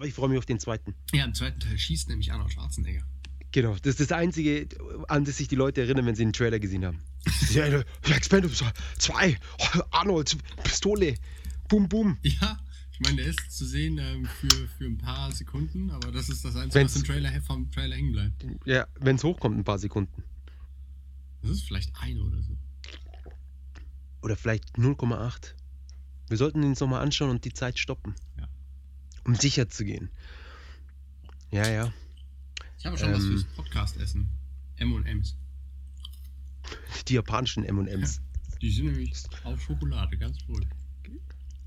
aber ich freue mich auf den zweiten. Ja, im zweiten Teil schießt nämlich Arnold Schwarzenegger. Genau, das ist das Einzige, an das sich die Leute erinnern, wenn sie den Trailer gesehen haben. ja, Expendables 2, Arnold, Pistole, bum, bum. Ja, ich meine, der ist zu sehen ähm, für, für ein paar Sekunden, aber das ist das Einzige, Wenn's- was im Trailer, vom Trailer hängen bleibt. Ja, wenn es hochkommt, ein paar Sekunden. Das ist vielleicht eine oder so. Oder vielleicht 0,8. Wir sollten uns nochmal anschauen und die Zeit stoppen. Ja. Um sicher zu gehen. Ja, ja. Ich habe schon was Ähm. fürs Podcast-Essen. M&M's. Die japanischen M&M's. Die sind nämlich auf Schokolade, ganz wohl.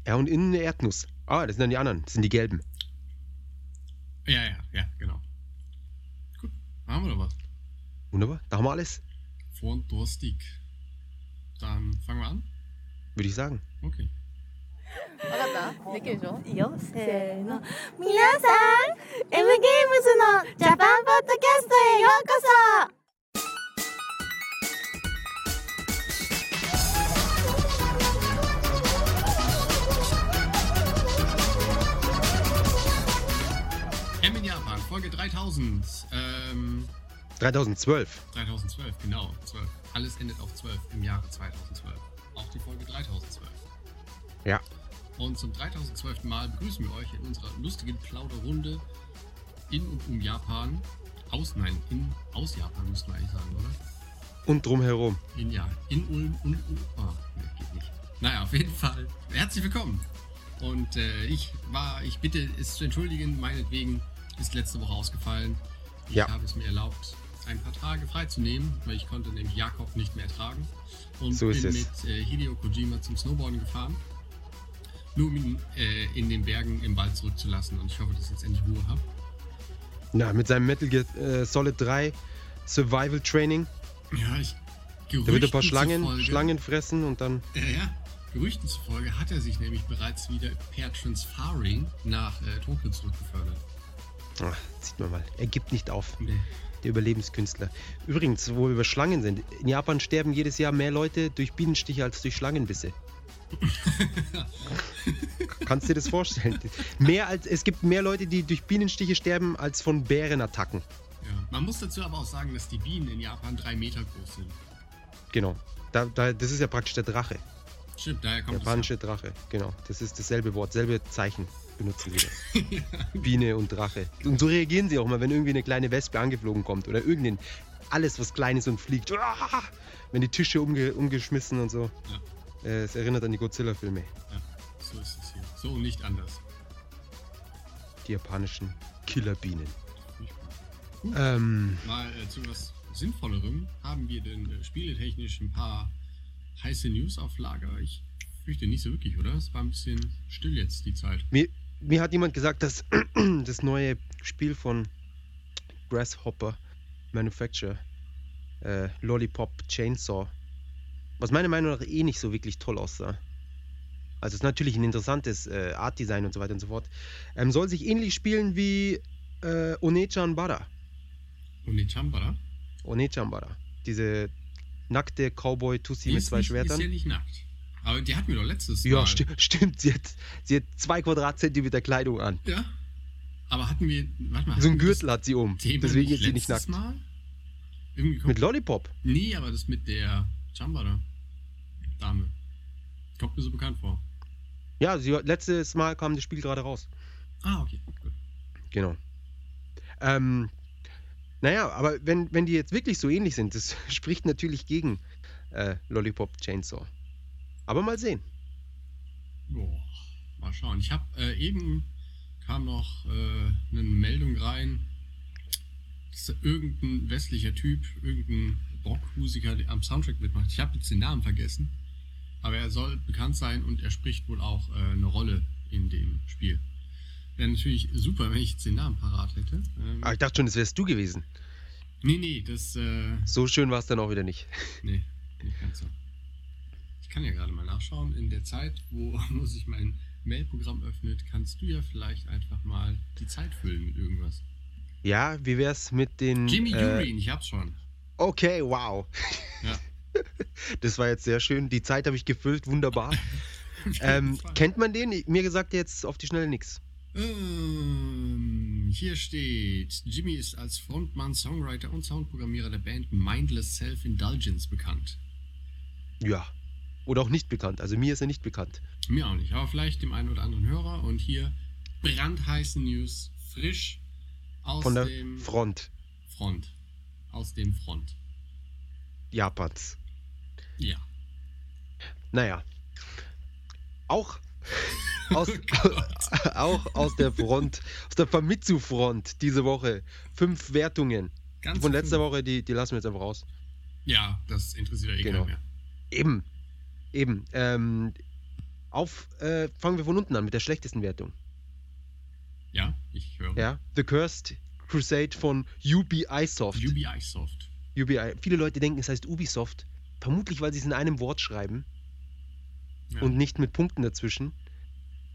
Ja, und innen eine Erdnuss. Ah, das sind dann die anderen. Das sind die gelben. Ja, ja, ja, genau. Gut, haben wir doch was. Wunderbar. Da haben wir alles, Fantastik. Dann fangen wir an. würde ich sagen. Okay. かったできるでしょいいよせーの皆さん M ゲームズのジャパンポッドキャストへようこそ in Japan, Folge 3000. Ähm, 3012. 3012, genau. 12. Alles endet auf 12 im Jahre 2012. Auch die Folge 3012. Und zum 3012. Mal begrüßen wir euch in unserer lustigen Plauderrunde in und um Japan. Aus, nein, in, aus Japan müssten wir eigentlich sagen, oder? Und drumherum. In, ja, in Ulm und Ulm. Oh, nee, geht nicht. Naja, auf jeden Fall. Herzlich willkommen. Und äh, ich war, ich bitte es zu entschuldigen, meinetwegen ist letzte Woche ausgefallen. Ich Ja. habe es mir erlaubt, ein paar Tage freizunehmen, weil ich konnte nämlich Jakob nicht mehr ertragen. Und So bin mit äh, Hideo Kojima zum Snowboarden gefahren. Nur um ihn äh, in den Bergen im Wald zurückzulassen. Und ich hoffe, dass ich jetzt endlich Ruhe habe. Na, mit seinem Metal Gear äh, Solid 3 Survival Training. Ja, ich. Da wird ein paar Gerüchten Schlangen, zufolge- Schlangen fressen und dann. Ja, ja. Gerüchten zufolge hat er sich nämlich bereits wieder per Transfaring nach äh, Tokio zurückgefördert. Ach, sieht man mal. Er gibt nicht auf. Nee. Der Überlebenskünstler. Übrigens, wo wir über Schlangen sind. In Japan sterben jedes Jahr mehr Leute durch Bienenstiche als durch Schlangenbisse. Kannst du dir das vorstellen? Mehr als, es gibt mehr Leute, die durch Bienenstiche sterben, als von Bärenattacken. Ja. Man muss dazu aber auch sagen, dass die Bienen in Japan drei Meter groß sind. Genau. Da, da, das ist ja praktisch der Drache. Stimmt, daher kommt Japanische Drache. Genau. Das ist dasselbe Wort, selbe Zeichen benutzen sie. da. Biene und Drache. Und so reagieren sie auch mal, wenn irgendwie eine kleine Wespe angeflogen kommt oder irgendein alles, was klein ist und fliegt. Wenn die Tische umge umgeschmissen und so. Äh, Es erinnert an die Godzilla-Filme. Ja, so ist es hier. So und nicht anders. Die japanischen Killerbienen. Gut. Ähm, Mal äh, zu was Sinnvollerem haben wir denn äh, spieletechnisch ein paar heiße News auf Lager. Ich fürchte nicht so wirklich, oder? Es war ein bisschen still jetzt die Zeit. mir, mir hat jemand gesagt, dass das neue Spiel von Grasshopper Manufacture, äh, Lollipop Chainsaw, was meiner Meinung nach eh nicht so wirklich toll aussah. Also es ist natürlich ein interessantes äh, Art-Design und so weiter und so fort. Ähm, soll sich ähnlich spielen wie äh, Onechan Bara. Und die Chambara? Onechan Bara. Diese nackte Cowboy-Tussi Die mit zwei nicht, Schwertern. Ist ja nicht nackt. Aber die hatten wir doch letztes Ja, Mal. sti stimmt. Sie hat, sie hat zwei Quadratzentimeter Kleidung an. Ja. Aber hatten wir. Warte mal. So ein Gürtel hat sie um. Thema Deswegen ist sie nicht letztes nackt. Mal? Mit Lollipop. Nee, aber das mit der Chambara. Dame. Kommt mir so bekannt vor. Ja, sie, letztes Mal kam das Spiel gerade raus. Ah, okay. Gut. Genau. Ähm, naja, aber wenn, wenn die jetzt wirklich so ähnlich sind, das spricht natürlich gegen äh, Lollipop Chainsaw. Aber mal sehen. Boah, mal schauen. Ich habe äh, eben kam noch äh, eine Meldung rein, dass da irgendein westlicher Typ, irgendein Rockmusiker am Soundtrack mitmacht. Ich habe jetzt den Namen vergessen, aber er soll bekannt sein und er spricht wohl auch äh, eine Rolle in dem Spiel. Wäre natürlich super, wenn ich jetzt den Namen parat hätte. Ähm, Aber ich dachte schon, das wärst du gewesen. nee, nee, das äh, So schön war es dann auch wieder nicht. Nee, nicht ganz so. Ich kann ja gerade mal nachschauen. In der Zeit, wo, wo sich mein Mailprogramm öffnet, kannst du ja vielleicht einfach mal die Zeit füllen mit irgendwas. Ja, wie wär's mit den. Jimmy äh, Urine, ich hab's schon. Okay, wow. Ja. Das war jetzt sehr schön. Die Zeit habe ich gefüllt, wunderbar. Ähm, kennt man den? Mir gesagt jetzt auf die Schnelle nix. äh, Hier steht, Jimmy ist als Frontmann, Songwriter und Soundprogrammierer der Band Mindless Self-Indulgence bekannt. Ja. Oder auch nicht bekannt. Also mir ist er nicht bekannt. Mir auch nicht, aber vielleicht dem einen oder anderen Hörer. Und hier brandheiße News, frisch aus Von der dem Front Front. Aus dem Front. Japans. Ja. Naja. Auch aus, Oh auch aus der Front, aus der Famitsu-Front diese Woche. Fünf Wertungen. Ganz Von letzter fünf. Woche, die, die lassen wir jetzt einfach raus. Ja, das interessiert ja eh Genau. mehr. Eben. Eben. Ähm, auf, äh, fangen wir von unten an mit der schlechtesten Wertung. Ja, ich höre. Ja. The Cursed Crusade von UBI Soft. UBI Soft. UBI. Viele Leute denken, es heißt Ubisoft. Vermutlich, weil sie es in einem Wort schreiben Ja. und nicht mit Punkten dazwischen.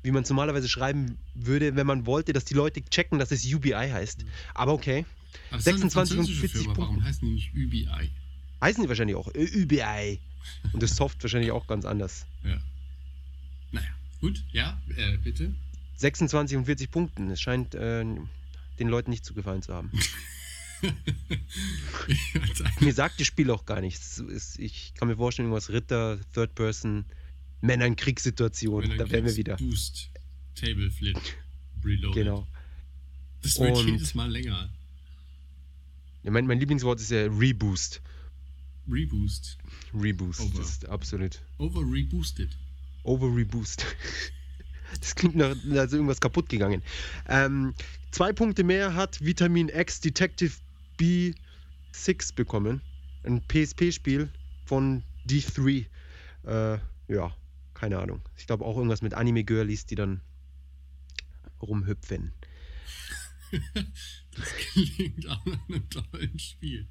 Wie man es normalerweise schreiben würde, wenn man wollte, dass die Leute checken, dass es UBI heißt. Mhm. Aber okay. Aber das ist doch eine 26 und französische 40 Firma. Warum Punkte. heißen die nicht UBI? Heißen die wahrscheinlich auch. Ö- UBI. Und das Soft wahrscheinlich auch ganz anders. Ja. Naja, gut. Ja, äh, bitte. 26 und 40 Punkten. Es scheint äh, den Leuten nicht zu gefallen zu haben. Mir sagt das Spiel auch gar nichts. Ich kann mir vorstellen, irgendwas Ritter, Third Person, Männer in Kriegssituation. Wenn Da wären wir wieder. Boost, Table Flip, Reload. Genau. Das wird Und- jedes Mal länger. Ja, mein, mein Lieblingswort ist ja Reboost. Reboost. Reboost. Over. Das ist absolut. Over reboosted. Over Reboost. Das klingt nach, als irgendwas kaputt gegangen. Ähm, zwei Punkte mehr hat Vitamin X Detective B6 bekommen. Ein PSP-Spiel von D3. Äh, ja, keine Ahnung. Ich glaube auch irgendwas mit Anime-Girlies, die dann rumhüpfen. Das klingt auch nach einem tollen Spiel.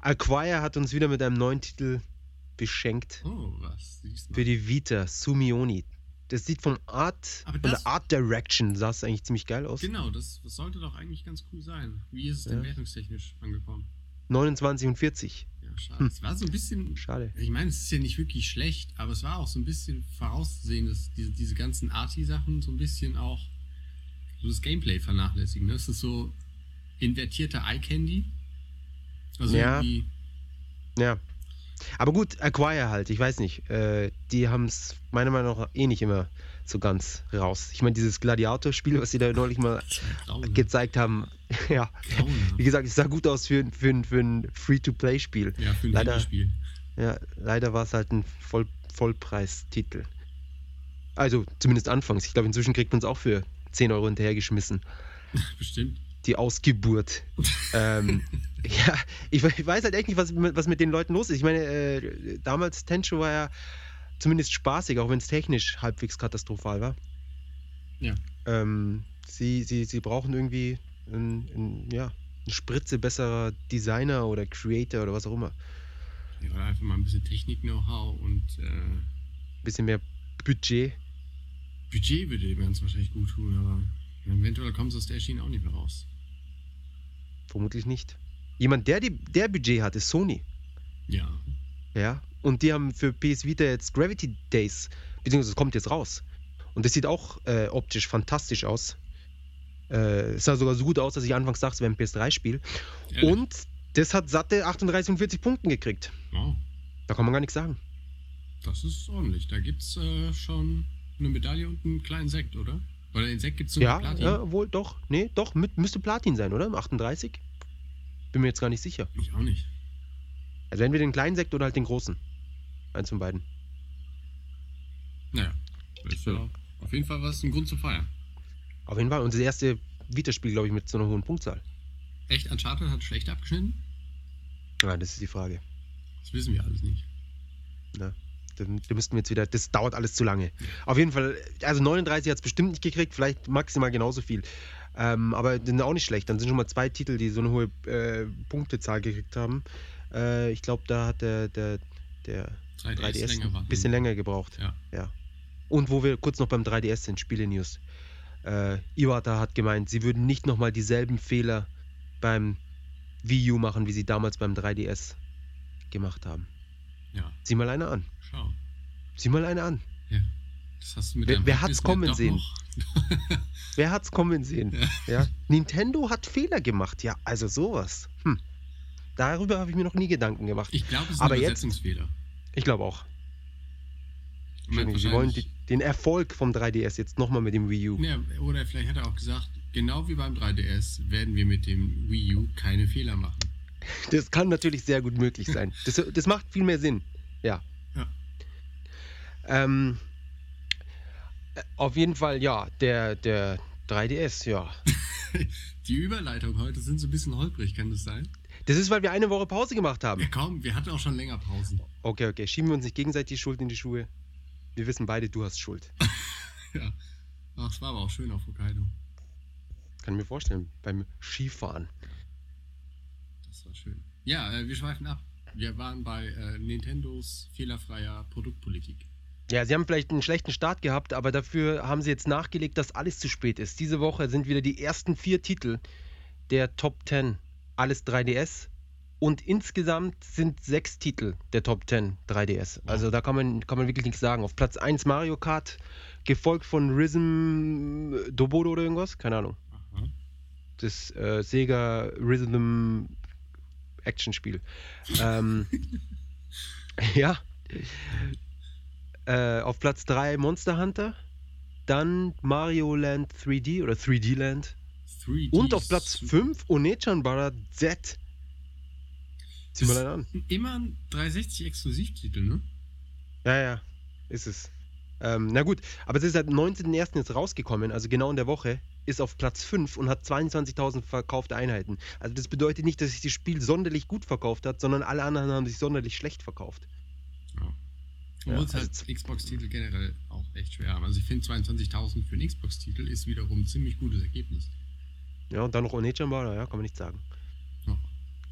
Acquire hat uns wieder mit einem neuen Titel beschenkt. Oh, was? Für die Vita, Sumioni. Das sieht vom Art, Aber von das- der Art Direction sah es eigentlich ziemlich geil aus. Genau, das, das sollte doch eigentlich ganz cool sein. Wie ist es Ja. denn wertungstechnisch angekommen? 29 und 40. Ja, schade. Hm. Es war so ein bisschen. Schade. Ich meine, es ist ja nicht wirklich schlecht, aber es war auch so ein bisschen vorauszusehen, dass diese, diese ganzen Arty-Sachen so ein bisschen auch so das Gameplay vernachlässigen. Ne? Es ist so invertierter Eye-Candy. Also Ja. irgendwie. Ja. Aber gut, Acquire halt, ich weiß nicht. Äh, die haben es meiner Meinung nach eh nicht immer so ganz raus. Ich meine, dieses Gladiator-Spiel, was sie da neulich mal Grauenhaft. gezeigt haben, ja, Grauenhaft. wie gesagt, es sah gut aus für, ein- für, für ein Free-to-Play-Spiel. Ja, für ein Leider- Handyspiel. Ja, leider war es halt ein Voll Vollpreistitel. Also, zumindest anfangs. Ich glaube, inzwischen kriegt man es auch für 10 Euro hinterhergeschmissen. Bestimmt. Die Ausgeburt. ähm, ja, ich, ich weiß halt echt nicht, was, mit- was mit den Leuten los ist. Ich meine, äh, damals Tencho war ja zumindest spaßig, auch wenn es technisch halbwegs katastrophal war. Ja. Ähm, sie, sie, sie brauchen irgendwie ein, ein, ja, eine Spritze besserer Designer oder Creator oder was auch immer. Ja, oder einfach mal ein bisschen Technik-Know-how und äh, bisschen mehr Budget. Budget würde dem ganz wahrscheinlich gut tun, aber eventuell kommt es aus der Schiene auch nicht mehr raus. Vermutlich nicht. Jemand, der, die, der Budget hat, ist Sony. Ja. Ja. Und die haben für PS Vita jetzt Gravity Days, beziehungsweise es kommt jetzt raus. Und das sieht auch äh, optisch fantastisch aus. Äh, es sah sogar so gut aus, dass ich anfangs dachte, es wäre ein PS3-Spiel. Ehrlich? Und das hat satte 38 und 40 Punkten gekriegt. Wow, Da kann man gar nichts sagen. das ist ordentlich. Da gibt's äh, schon eine Medaille und einen kleinen Sekt, oder? Oder den Sekt gibt's nur Ja, Platin? ja, wohl, doch. Nee, doch, mit, müsste Platin sein, oder? 38? Bin mir jetzt gar nicht sicher. Ich auch nicht. Also entweder den kleinen Sekt oder halt den großen. Eins von beiden. Naja, das ist ja auf jeden Fall was, ein Grund zu feiern. Auf jeden Fall. Und das erste Vita-Spiel, glaube ich, mit so einer hohen Punktzahl. Echt, Uncharted hat schlecht abgeschnitten? Ja, das ist die Frage. Das wissen wir alles nicht. Da, da müssten wir jetzt wieder, das dauert alles zu lange. Auf jeden Fall, also 39 hat es bestimmt nicht gekriegt, vielleicht maximal genauso viel. Ähm, aber sind auch nicht schlecht. Dann sind schon mal zwei Titel, die so eine hohe äh, Punktezahl gekriegt haben. Äh, ich glaube, da hat der, der, der 3DS, 3DS länger ein bisschen länger gebraucht. Ja. ja. Und wo wir kurz noch beim 3DS sind, Spiele-News. Äh, Iwata hat gemeint, sie würden nicht nochmal dieselben Fehler beim Wii U machen, wie sie damals beim 3DS gemacht haben. Ja, Sieh mal eine an. Schau. Sieh mal eine an. Das hast du mit Wer- wer hat's kommen ja sehen? Wer hat's kommen sehen? Ja. Nintendo hat Fehler gemacht. Ja, also sowas. Hm. Darüber habe ich mir noch nie Gedanken gemacht. Ich glaube, es ist Aber ein jetzt- Übersetzungsfehler. Ich glaube auch. Sie wollen die, den Erfolg vom 3DS jetzt nochmal mit dem Wii U. Ja, oder vielleicht hat er auch gesagt, genau wie beim 3DS werden wir mit dem Wii U keine Fehler machen. Das kann natürlich sehr gut möglich sein. Das, das macht viel mehr Sinn. Ja. Ähm, äh, auf jeden Fall, ja, der, der 3DS, ja. Die Überleitung heute sind so ein bisschen holprig, kann das sein? Das ist, weil wir eine Woche Pause gemacht haben. Ja, komm, wir hatten auch schon länger Pausen. Okay, okay. Schieben wir uns nicht gegenseitig die Schuld in die Schuhe. Wir wissen beide, du hast Schuld. Ja. Ach, es war aber auch schön auf Hokkaido. Kann ich mir vorstellen, beim Skifahren. Das war schön. Ja, äh, wir schweifen ab. Wir waren bei äh, Nintendos fehlerfreier Produktpolitik. Ja, sie haben vielleicht einen schlechten Start gehabt, aber dafür haben sie jetzt nachgelegt, dass alles zu spät ist. Diese Woche sind wieder die ersten vier Titel der Top 10 alles 3DS und insgesamt sind sechs Titel der Top 10 3DS. Also da kann man, kann man wirklich nichts sagen. Auf Platz 1 Mario Kart, gefolgt von Rhythm Dobodo oder irgendwas, keine Ahnung. Aha. Das äh, Sega Rhythm Action Spiel. ähm, ja. Äh, auf Platz 3 Monster Hunter. Dann Mario Land 3D oder 3D Land. 3D Und auf Platz Super- 5 Onechan Bara Z. Zieh mal einen an. Immer ein 360 Exklusivtitel, ne? Ja, ja, ist es. Ähm, na gut, aber es ist seit 19.01. jetzt rausgekommen, also genau in der Woche, ist auf Platz 5 und hat 22.000 verkaufte Einheiten. Also das bedeutet nicht, dass sich das Spiel sonderlich gut verkauft hat, sondern alle anderen haben sich sonderlich schlecht verkauft. Ja. Es also halt z- Xbox-Titel generell auch echt schwer haben. Also ich finde 22.000 für einen Xbox-Titel ist wiederum ein ziemlich gutes Ergebnis. Ja, und dann noch Onechan Bara, ja, kann man nicht sagen. Ja.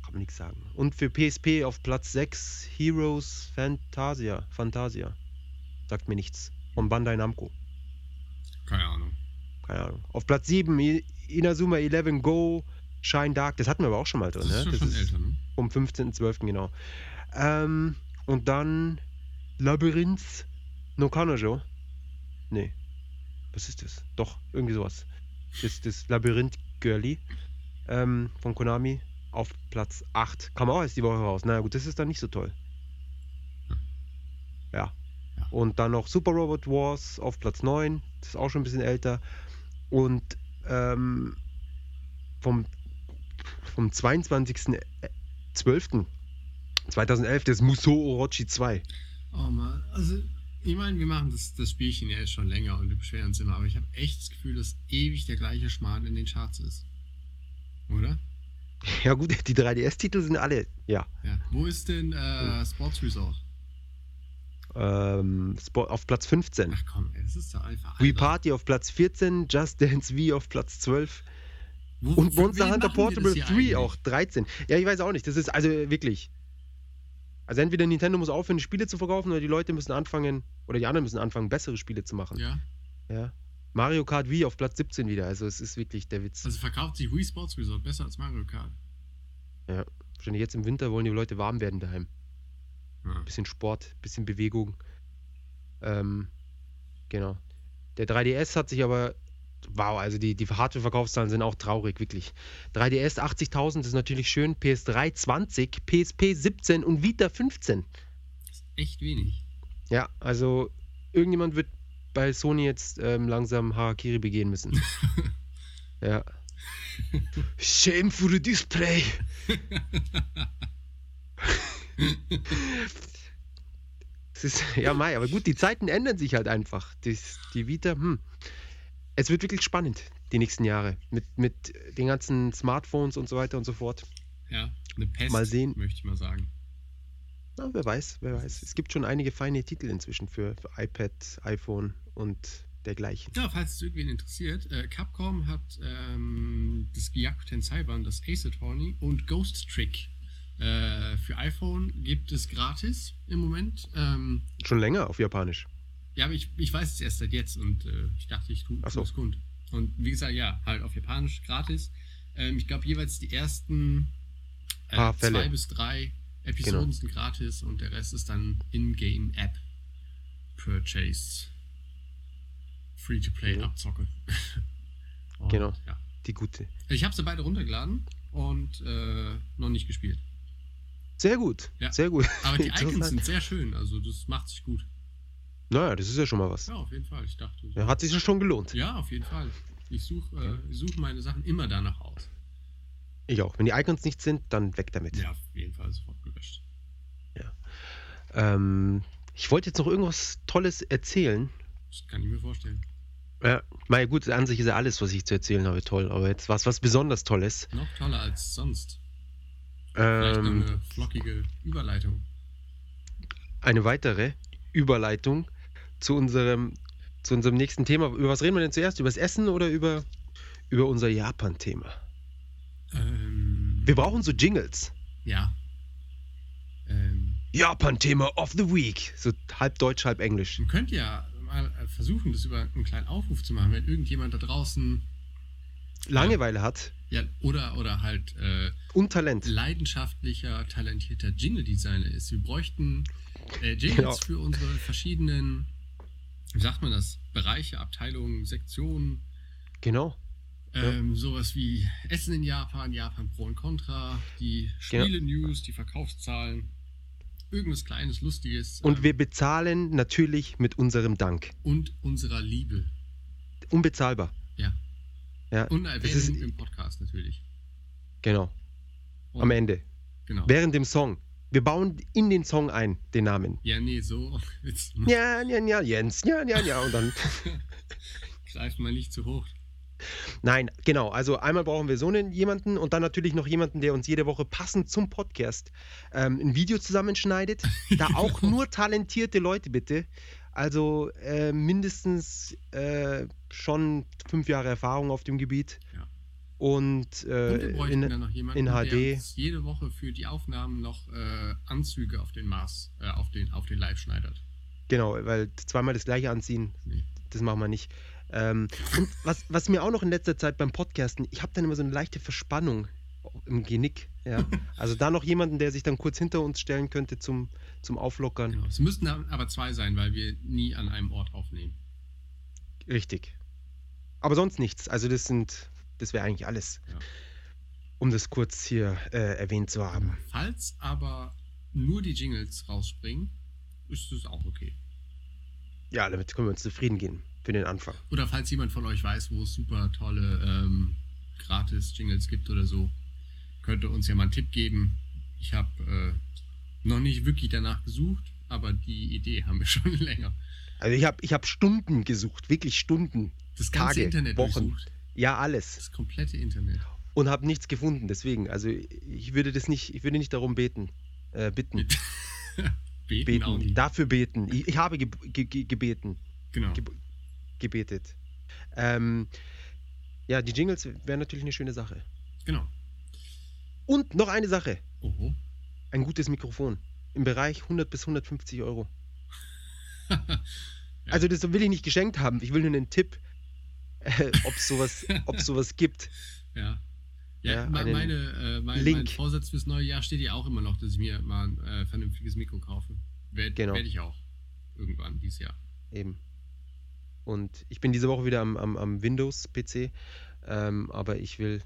Kann man nichts sagen. Und für PSP auf Platz 6 Heroes Fantasia. Fantasia. Sagt mir nichts. Von Bandai Namco. Keine Ahnung. Keine Ahnung. Auf Platz 7 I- Inazuma 11 Go Shine Dark. Das hatten wir aber auch schon mal drin. Das ist ne? schon, schon älter, ne? Vom 15.12. genau. Ähm, und dann Labyrinth no Kanojo. Nee. Was ist das? Doch, irgendwie sowas. Das das Labyrinth Girlie ähm, von Konami auf Platz 8. Kam auch erst die Woche raus. Naja, gut, das ist dann nicht so toll. Ja. Ja. Und dann noch Super Robot Wars auf Platz 9. Das ist auch schon ein bisschen älter. Und ähm, vom, vom 22.12.2011 das Musou Orochi 2. Oh man, also ich meine, wir machen das, das Spielchen ja jetzt schon länger und wir beschweren uns immer, aber ich habe echt das Gefühl, dass ewig der gleiche Schmarrn in den Charts ist. Oder? Ja gut, die 3DS-Titel sind alle, ja. Ja. Wo ist denn äh, Sports Resort? Ähm, Spo- auf Platz 15. Ach komm, ey, das ist doch einfach. Albern. Party auf Platz 14, Just Dance Wii auf Platz 12 Wo- und Monster Hunter Portable hier 3 eigentlich? auch 13. Ja, ich weiß auch nicht. Das ist also wirklich. Also entweder Nintendo muss aufhören, Spiele zu verkaufen oder die Leute müssen anfangen, oder die anderen müssen anfangen, bessere Spiele zu machen. Ja, Ja. Mario Kart Wii auf Platz 17 wieder. Also es ist wirklich der Witz. also verkauft sich Wii Sports Resort besser als Mario Kart. Wahrscheinlich jetzt im Winter wollen die Leute warm werden daheim. Ja. Bisschen Sport, bisschen Bewegung. Ähm, genau. Der 3DS hat sich aber. Wow, also die, die Hardware-Verkaufszahlen sind auch traurig, wirklich. 3DS 80.000 ist natürlich schön, PS3 20, PSP 17 und Vita 15. Das ist echt wenig. Ja, also irgendjemand wird bei Sony jetzt ähm, langsam Harakiri begehen müssen. ja. Shame for the display. Ist, ja, Mai, aber gut, die Zeiten ändern sich halt einfach. Das, die Vita, hm. Es wird wirklich spannend, die nächsten Jahre. Mit, mit den ganzen Smartphones und so weiter und so fort. Ja, eine Pest, Mal sehen. möchte ich mal sagen. Na, wer weiß, wer weiß. Es gibt schon einige feine Titel inzwischen für, für iPad, iPhone und dergleichen. Ja, falls es irgendwen interessiert, äh, Capcom hat ähm, das Gyakuten Cyber, das Ace Attorney und Ghost Trick. Äh, für iPhone gibt es gratis im Moment. Ähm, Schon länger auf Japanisch. Ja, aber ich, ich weiß es erst seit jetzt und äh, ich dachte, ich tue tu so. es kund. Und wie gesagt, ja, halt auf Japanisch gratis. Ähm, ich glaube, jeweils die ersten äh, Fälle. zwei bis drei Episoden Genau. sind gratis und der Rest ist dann In-Game-App Purchase Free-to-Play Mhm. abzocke. Und, Genau. Ja. Die gute. Ich habe sie beide runtergeladen und äh, noch nicht gespielt. Sehr gut. Ja. Sehr gut. Aber die Icons sind sehr schön, also das macht sich gut. Naja, das ist ja schon mal was. Ja, auf jeden Fall. Ich dachte. Ja, hat sich ja schon gelohnt. Ja, auf jeden Fall. Ich suche äh, ich such meine Sachen immer danach aus. Ich auch. Wenn die Icons nicht sind, dann weg damit. Ja, auf jeden Fall sofort gelöscht. Ähm, ich wollte jetzt noch irgendwas Tolles erzählen. Das kann ich mir vorstellen. Ja, na gut, an sich ist ja alles, was ich zu erzählen habe, toll. Aber jetzt was, was besonders Tolles. Noch toller als sonst. Vielleicht Ähm, eine flockige Überleitung. eine weitere Überleitung zu unserem, zu unserem nächsten Thema. Über was reden wir denn zuerst? Über das Essen oder über, über unser Japan-Thema? Ähm, Wir brauchen so Jingles. ja. Ähm, Japan-Thema of the Week. So halb Deutsch, halb Englisch. man könnte ja mal äh, versuchen, das über einen kleinen Aufruf zu machen, wenn irgendjemand da draußen Langeweile hat ja oder oder halt äh, und Talent. leidenschaftlicher, talentierter Jingle-Designer ist. Wir bräuchten äh, Jingles Genau. für unsere verschiedenen, wie sagt man das, Bereiche, Abteilungen, Sektionen. Genau. Ja. Ähm, sowas wie Essen in Japan, Japan Pro und Contra, die Genau. Spiele-News, die Verkaufszahlen, irgendwas Kleines, Lustiges Und ähm, wir bezahlen natürlich mit unserem Dank. und unserer Liebe. Unbezahlbar. Ja. Ja, Und das ist, Erwähnung im Podcast natürlich. genau. Und, Am Ende. Genau. Während dem Song. Wir bauen in den Song ein, den Namen. Ja, nee, so. Ja, ja, ja, Jens, ja, ja, ja. Und dann. greift mal nicht zu hoch. Nein, genau. Also einmal brauchen wir so einen jemanden und dann natürlich noch jemanden, der uns jede Woche passend zum Podcast ähm, ein Video zusammenschneidet. Da auch Genau. nur talentierte Leute bitte. Also äh, mindestens äh, schon fünf Jahre Erfahrung auf dem Gebiet. Ja. Und, Und wir äh, bräuchten in, dann noch jemanden, in der HD. uns jede Woche für die Aufnahmen noch äh, Anzüge auf den Mars, äh, auf den, auf den Live schneidert. genau, weil zweimal das gleiche anziehen, Nee. das machen wir nicht. Ähm, und was, was mir auch noch in letzter Zeit beim Podcasten, ich habe dann immer so eine leichte Verspannung im Genick. Ja? Also da noch jemanden, der sich dann kurz hinter uns stellen könnte zum, zum Auflockern. Genau. Es müssten aber zwei sein, weil wir nie an einem Ort aufnehmen. Richtig. Aber sonst nichts. Also das sind, das wäre eigentlich alles. Ja. Um das kurz hier äh, erwähnt zu haben. Falls aber nur die Jingles rausspringen, ist es auch okay. Ja, damit können wir uns zufrieden geben für den Anfang. Oder falls jemand von euch weiß, wo es super tolle ähm, Gratis-Jingles gibt oder so, könnte uns ja mal einen Tipp geben. Ich habe äh, noch nicht wirklich danach gesucht, aber die Idee haben wir schon länger. Also ich habe ich hab Stunden gesucht, wirklich Stunden. Das ganze Tage, Internet Wochen. durchsucht. Ja, alles. Das komplette Internet. Und habe nichts gefunden. Deswegen, also ich würde das nicht, ich würde nicht darum beten. Äh, bitten. Beten, auch Beten. Dafür beten. Ich, ich habe ge ge ge gebeten. Genau. Ge gebetet. Ähm, ja, die Jingles wären natürlich eine schöne Sache. Genau. Und noch eine Sache. Oho. Ein gutes Mikrofon. Im Bereich 100 bis 150 Euro. Also das will ich nicht geschenkt haben. Ich will nur einen Tipp, äh, ob es sowas, ob's sowas gibt. Ja. Ja, Ja, meine, äh, mein, mein Link. Vorsatz fürs neue Jahr steht ja auch immer noch, dass ich mir mal ein äh, vernünftiges Mikro kaufe. Werd, Genau. Werde ich auch. Irgendwann dieses Jahr. Eben. Und ich bin diese Woche wieder am, am, am Windows-PC, ähm, aber ich will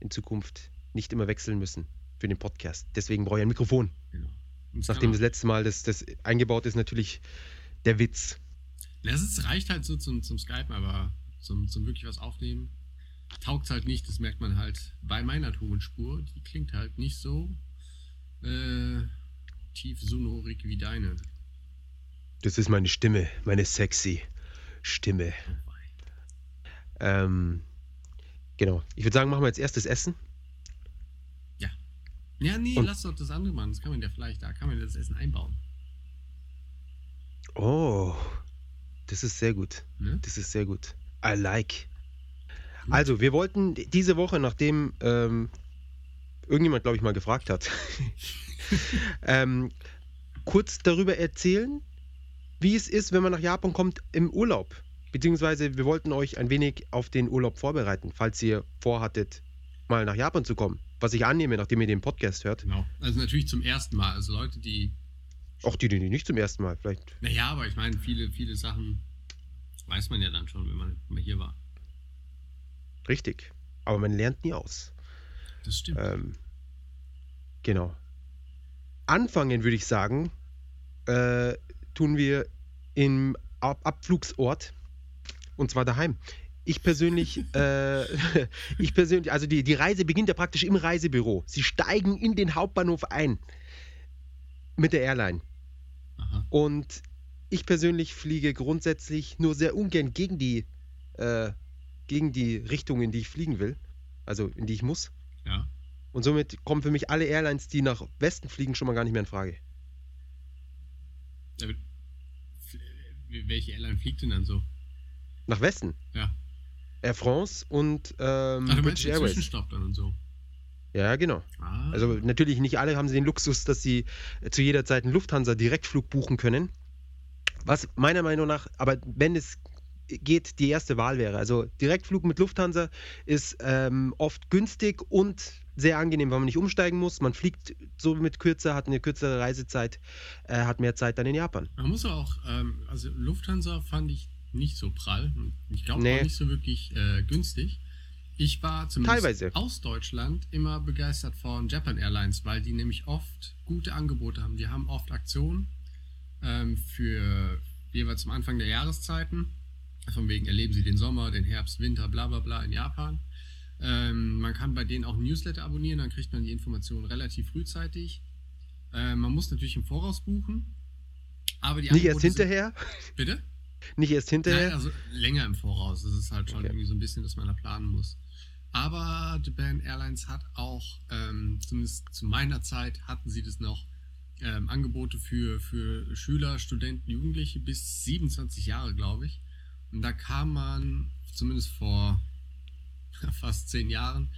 in Zukunft nicht immer wechseln müssen für den Podcast. Deswegen brauche ich ein Mikrofon. Genau. Nachdem das letzte Mal das, das eingebaut ist, natürlich der Witz. Ist, reicht halt so zum, zum Skypen, aber zum, zum wirklich was aufnehmen taugt halt nicht. Das merkt man halt bei meiner Tonspur. Die klingt halt nicht so äh, tief sonorig wie deine. Das ist meine Stimme, meine sexy Stimme. Oh. Ähm, genau. Ich würde sagen, machen wir jetzt erst das Essen. Ja, nee, Und- lass doch das andere machen. Das kann man ja vielleicht, da kann man das Essen einbauen. Oh, das ist sehr gut. Ne? Das ist sehr gut. I like. Also, wir wollten diese Woche, nachdem ähm, irgendjemand, glaube ich, mal gefragt hat, ähm, kurz darüber erzählen, wie es ist, wenn man nach Japan kommt im Urlaub. Beziehungsweise wir wollten euch ein wenig auf den Urlaub vorbereiten, falls ihr vorhattet, mal nach Japan zu kommen. Was ich annehme, nachdem ihr den Podcast hört. Genau. Also natürlich zum ersten Mal. Also Leute, die. Auch die, die nicht zum ersten Mal, vielleicht. Naja, aber ich meine, viele, viele Sachen weiß man ja dann schon, wenn man mal hier war. Richtig. Aber man lernt nie aus. Das stimmt. Ähm, genau. Anfangen würde ich sagen, äh, tun wir im Ab Abflugsort und zwar daheim. Ich persönlich, äh, ich persönlich, also die, die Reise beginnt ja praktisch im Reisebüro. Sie steigen in den Hauptbahnhof ein mit der Airline. Und ich persönlich fliege grundsätzlich nur sehr ungern gegen die, äh, gegen die Richtung, in die ich fliegen will. Also in die ich muss. Ja. Und somit kommen für mich alle Airlines, die nach Westen fliegen, schon mal gar nicht mehr in Frage. F- Welche Airline fliegt denn dann so? Nach Westen? Ja. Air France und ähm, Ach, British Airways. Zwischenstopp dann und so. Ja, genau. Ah. Also natürlich nicht alle haben den Luxus, dass sie äh, zu jeder Zeit einen Lufthansa Direktflug buchen können. Was meiner Meinung nach, aber wenn es geht, die erste Wahl wäre. Also Direktflug mit Lufthansa ist ähm, oft günstig und sehr angenehm, weil man nicht umsteigen muss. Man fliegt somit kürzer, hat eine kürzere Reisezeit, äh, hat mehr Zeit dann in Japan. Man muss auch, ähm, also Lufthansa fand ich nicht so prall. Ich glaube Nee. auch nicht so wirklich äh, günstig. Ich war zumindest Teilweise. aus Deutschland immer begeistert von Japan Airlines, weil die nämlich oft gute Angebote haben. Die haben oft Aktionen ähm, für jeweils zum Anfang der Jahreszeiten. Von wegen erleben sie den Sommer, den Herbst, Winter, bla bla bla in Japan. Ähm, man kann bei denen auch ein Newsletter abonnieren, dann kriegt man die Informationen relativ frühzeitig. Ähm, man muss natürlich im Voraus buchen. Aber die Nicht erst Angebote sind- hinterher, Bitte? nicht erst hinterher. Nein, also länger im Voraus. Das ist halt schon Okay. irgendwie so ein bisschen, dass man da planen muss. Aber Japan Airlines hat auch, ähm, zumindest zu meiner Zeit, hatten sie das noch, ähm, Angebote für, für Schüler, Studenten, Jugendliche bis 27 Jahre, glaube ich. Und da kam man, zumindest vor fast zehn Jahren,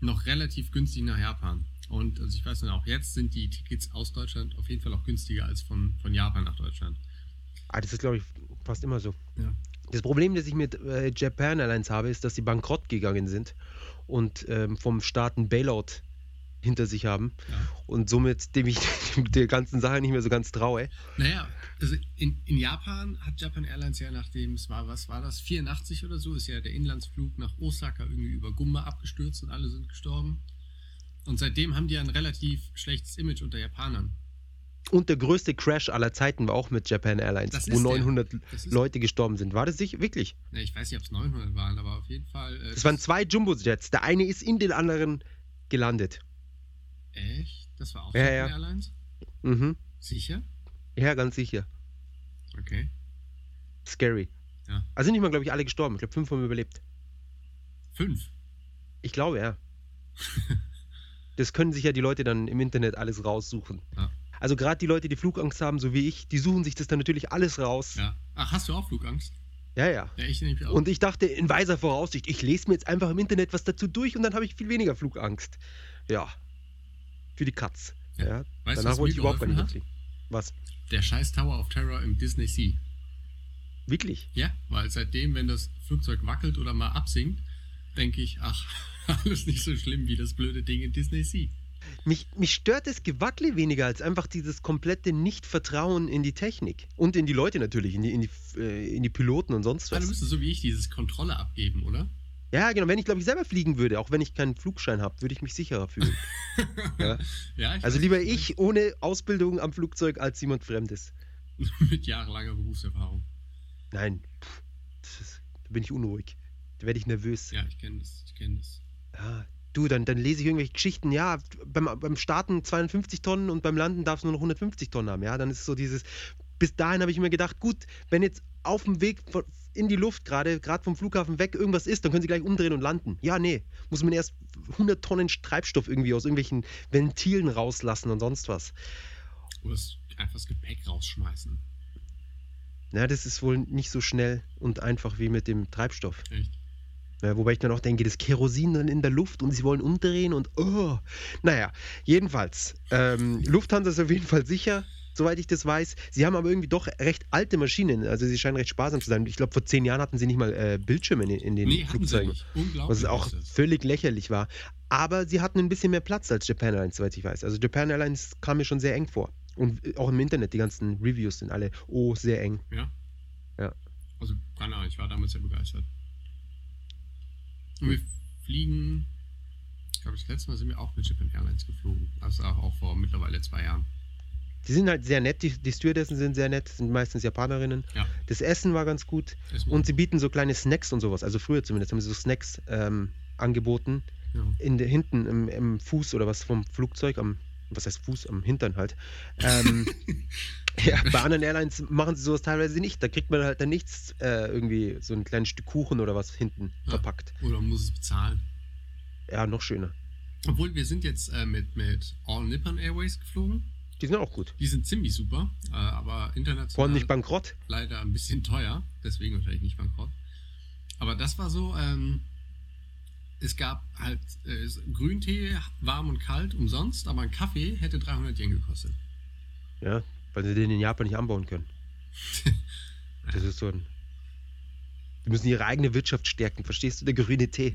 noch relativ günstig nach Japan. Und also ich weiß nicht, auch jetzt sind die Tickets aus Deutschland auf jeden Fall auch günstiger als von, von Japan nach Deutschland. Ah, das ist, glaube ich, fast immer so. Ja. Das Problem, das ich mit äh, Japan Airlines habe, ist, dass sie bankrott gegangen sind und ähm, vom Staat ein Bailout hinter sich haben Ja. und somit dem ich der ganzen Sache nicht mehr so ganz traue. Naja, also in, in Japan hat Japan Airlines ja nachdem es war, was war das, 84 oder so, ist ja der Inlandsflug nach Osaka irgendwie über Gumba abgestürzt und alle sind gestorben. Und seitdem haben die ja ein relativ schlechtes Image unter Japanern. Und der größte Crash aller Zeiten war auch mit Japan Airlines, Das wo ist der. 900 Das ist, Leute gestorben sind. War das sich wirklich? Ne, ich weiß nicht, ob es 900 waren, aber auf jeden Fall. Äh, Es waren zwei Jumbo-Jets. Der eine ist in den anderen gelandet. Echt? Das war auch Ja, Japan ja. Airlines? Mhm. Sicher? Ja, ganz sicher. Okay. Scary. Ja. Also sind nicht mal, glaube ich, alle gestorben. Ich glaube, fünf haben überlebt. Fünf. Ich glaube, ja. das können sich ja die Leute dann im Internet alles raussuchen. Ja. Also gerade die Leute, die Flugangst haben, so wie ich, die suchen sich das dann natürlich alles raus. Ja. Ach, hast du auch Flugangst? Ja, ja. Ja, ich auch. Und ich dachte, in weiser Voraussicht, ich lese mir jetzt einfach im Internet was dazu durch und dann habe ich viel weniger Flugangst. Ja. Für die Katz. Ja. Ja. weißt du, Danach was wollte ich überhaupt gar nicht. Was? Der scheiß Tower of Terror im Disney Sea. Wirklich? Ja, weil seitdem, wenn das Flugzeug wackelt oder mal absinkt, denke ich, ach, alles nicht so schlimm wie das blöde Ding in Disney Sea. Mich, mich stört das Gewackle weniger als einfach dieses komplette Nicht-Vertrauen in die Technik. Und in die Leute natürlich, in die, in die, äh, in die Piloten und sonst Ah, du was. müsstest so wie ich dieses Kontrolle abgeben, oder? Ja, genau. Wenn ich, glaube ich, selber fliegen würde, auch wenn ich keinen Flugschein habe, würde ich mich sicherer fühlen. Ja. ja Also lieber was du ich ohne Ausbildung am Flugzeug als jemand Fremdes. Mit jahrelanger Berufserfahrung. Nein, pff, ist, da bin ich unruhig. Da werde ich nervös. Ja, ich kenne das, ich kenne das. Ja, du, dann, dann lese ich irgendwelche Geschichten. Ja, beim, beim Starten 52 Tonnen und beim Landen darf es nur noch 150 Tonnen haben. Ja, dann ist es so dieses. Bis dahin habe ich mir gedacht, gut, wenn jetzt auf dem Weg in die Luft gerade, gerade vom Flughafen weg irgendwas ist, dann können sie gleich umdrehen und landen. Ja, nee, muss man erst 100 Tonnen Treibstoff irgendwie aus irgendwelchen Ventilen rauslassen und sonst was. Oder einfach das Gepäck rausschmeißen. Na, das ist wohl nicht so schnell und einfach wie mit dem Treibstoff. Echt? Ja, wobei ich dann auch denke, das Kerosin dann in der Luft und sie wollen umdrehen und oh. Naja, jedenfalls. Ähm, Lufthansa ist auf jeden Fall sicher, soweit ich das weiß. Sie haben aber irgendwie doch recht alte Maschinen. Also sie scheinen recht sparsam zu sein. Ich glaube, vor zehn Jahren hatten sie nicht mal äh, Bildschirme in, in den Nee, Flugzeugen. Was auch völlig lächerlich war. Aber sie hatten ein bisschen mehr Platz als Japan Airlines, soweit ich weiß. Also Japan Airlines kam mir schon sehr eng vor. Und äh, auch im Internet, die ganzen Reviews sind alle, oh, sehr eng. Ja. Ja. Also keine Ahnung, ich war damals sehr begeistert. Und wir fliegen, ich glaube, das letzte Mal sind wir auch mit Japan Airlines geflogen. Also auch, auch vor mittlerweile zwei Jahren. Die sind halt sehr nett, die, die Stewardessen sind sehr nett, sind meistens Japanerinnen. Ja. Das Essen war ganz gut. Und sie bieten so kleine Snacks und sowas. Also früher zumindest haben sie so Snacks ähm, angeboten. ja. In der, hinten im, im Fuß oder was vom Flugzeug, am, was heißt Fuß, am Hintern halt. Ähm, ja, bei anderen Airlines machen sie sowas teilweise nicht. Da kriegt man halt dann nichts, äh, irgendwie so ein kleines Stück Kuchen oder was hinten Ja. verpackt. Oder man muss es bezahlen. Ja, noch schöner. Obwohl wir sind jetzt äh, mit, mit All Nippon Airways geflogen. Die sind auch gut. Die sind ziemlich super, äh, aber Vor international allem nicht bankrott. leider ein bisschen teuer. Deswegen wahrscheinlich nicht bankrott. Aber das war so, ähm, es gab halt äh, Grüntee, warm und kalt, umsonst, aber ein Kaffee hätte 300 Yen gekostet. Ja, weil sie den in Japan nicht anbauen können. Das ist so ein. Die müssen ihre eigene Wirtschaft stärken, verstehst du? Der grüne Tee.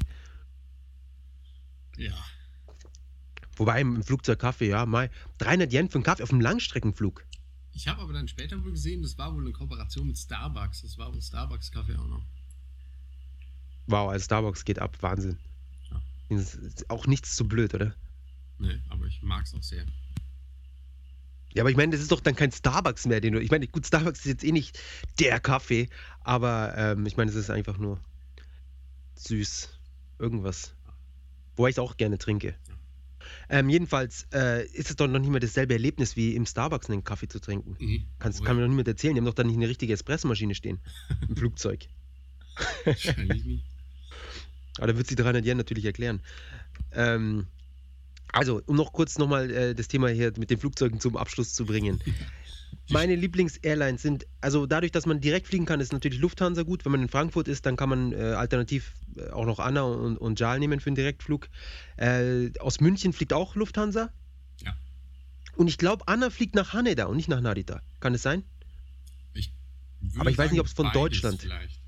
Ja. Wobei im Flugzeug Kaffee, ja, mal 300 Yen für einen Kaffee auf einem Langstreckenflug. Ich habe aber dann später wohl gesehen, das war wohl eine Kooperation mit Starbucks. Das war wohl Starbucks-Kaffee auch noch. Wow, also Starbucks geht ab, Wahnsinn. Ist auch nichts zu blöd, oder? Nee, aber ich mag es auch sehr. Ja, aber ich meine, das ist doch dann kein Starbucks mehr, den du. Ich meine, gut, Starbucks ist jetzt eh nicht der Kaffee, aber ähm, ich meine, es ist einfach nur süß. Irgendwas. Wo ich es auch gerne trinke. Ähm, jedenfalls äh, ist es doch noch nicht mehr dasselbe Erlebnis wie im Starbucks einen Kaffee zu trinken. Nee, Kannst, obwohl- kann mir doch niemand erzählen. Die haben doch da nicht eine richtige Espressomaschine stehen im Flugzeug. Wahrscheinlich nicht. Aber da wird sie 300 Yen natürlich erklären. Ähm, also, um noch kurz nochmal äh, das Thema hier mit den Flugzeugen zum Abschluss zu bringen. Meine Lieblings-Airlines sind, also dadurch, dass man direkt fliegen kann, ist natürlich Lufthansa gut. Wenn man in Frankfurt ist, dann kann man äh, alternativ äh, auch noch Anna und, und JAL nehmen für einen Direktflug. Äh, aus München fliegt auch Lufthansa. Ja. Und ich glaube, Anna fliegt nach Haneda und nicht nach Narita. Kann es sein? Würde Aber ich weiß nicht, sagen, ob's von Deutschland- Vielleicht.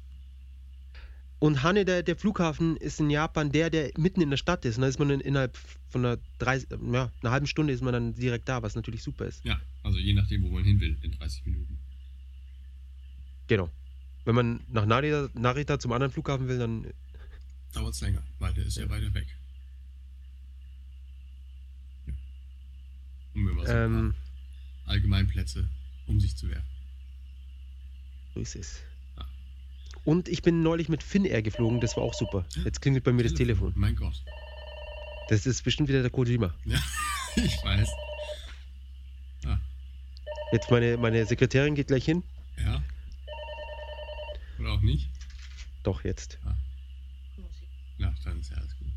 Und Haneda, der Flughafen, ist in Japan der, der mitten in der Stadt ist. Und da ist man in, innerhalb von einer, 30, ja, einer halben Stunde ist man dann direkt da, was natürlich super ist. Ja, also je nachdem, wo man hin will, in 30 Minuten. Genau. Wenn man nach Narita, Narita zum anderen Flughafen will, dann Dauert es länger, weil der ist ja, weiter weg. Ja. Um mir ein ähm, Allgemeinplätze um sich zu werfen. so ist es. Und ich bin neulich mit Finnair geflogen, das war auch super. Jetzt klingelt bei mir das Telefon. Mein Gott. Das ist bestimmt wieder der Kojima. Ja, ich weiß. Jetzt meine, meine Sekretärin geht gleich hin. Ja. Oder auch nicht? Doch, jetzt. Ja, dann ist ja alles gut.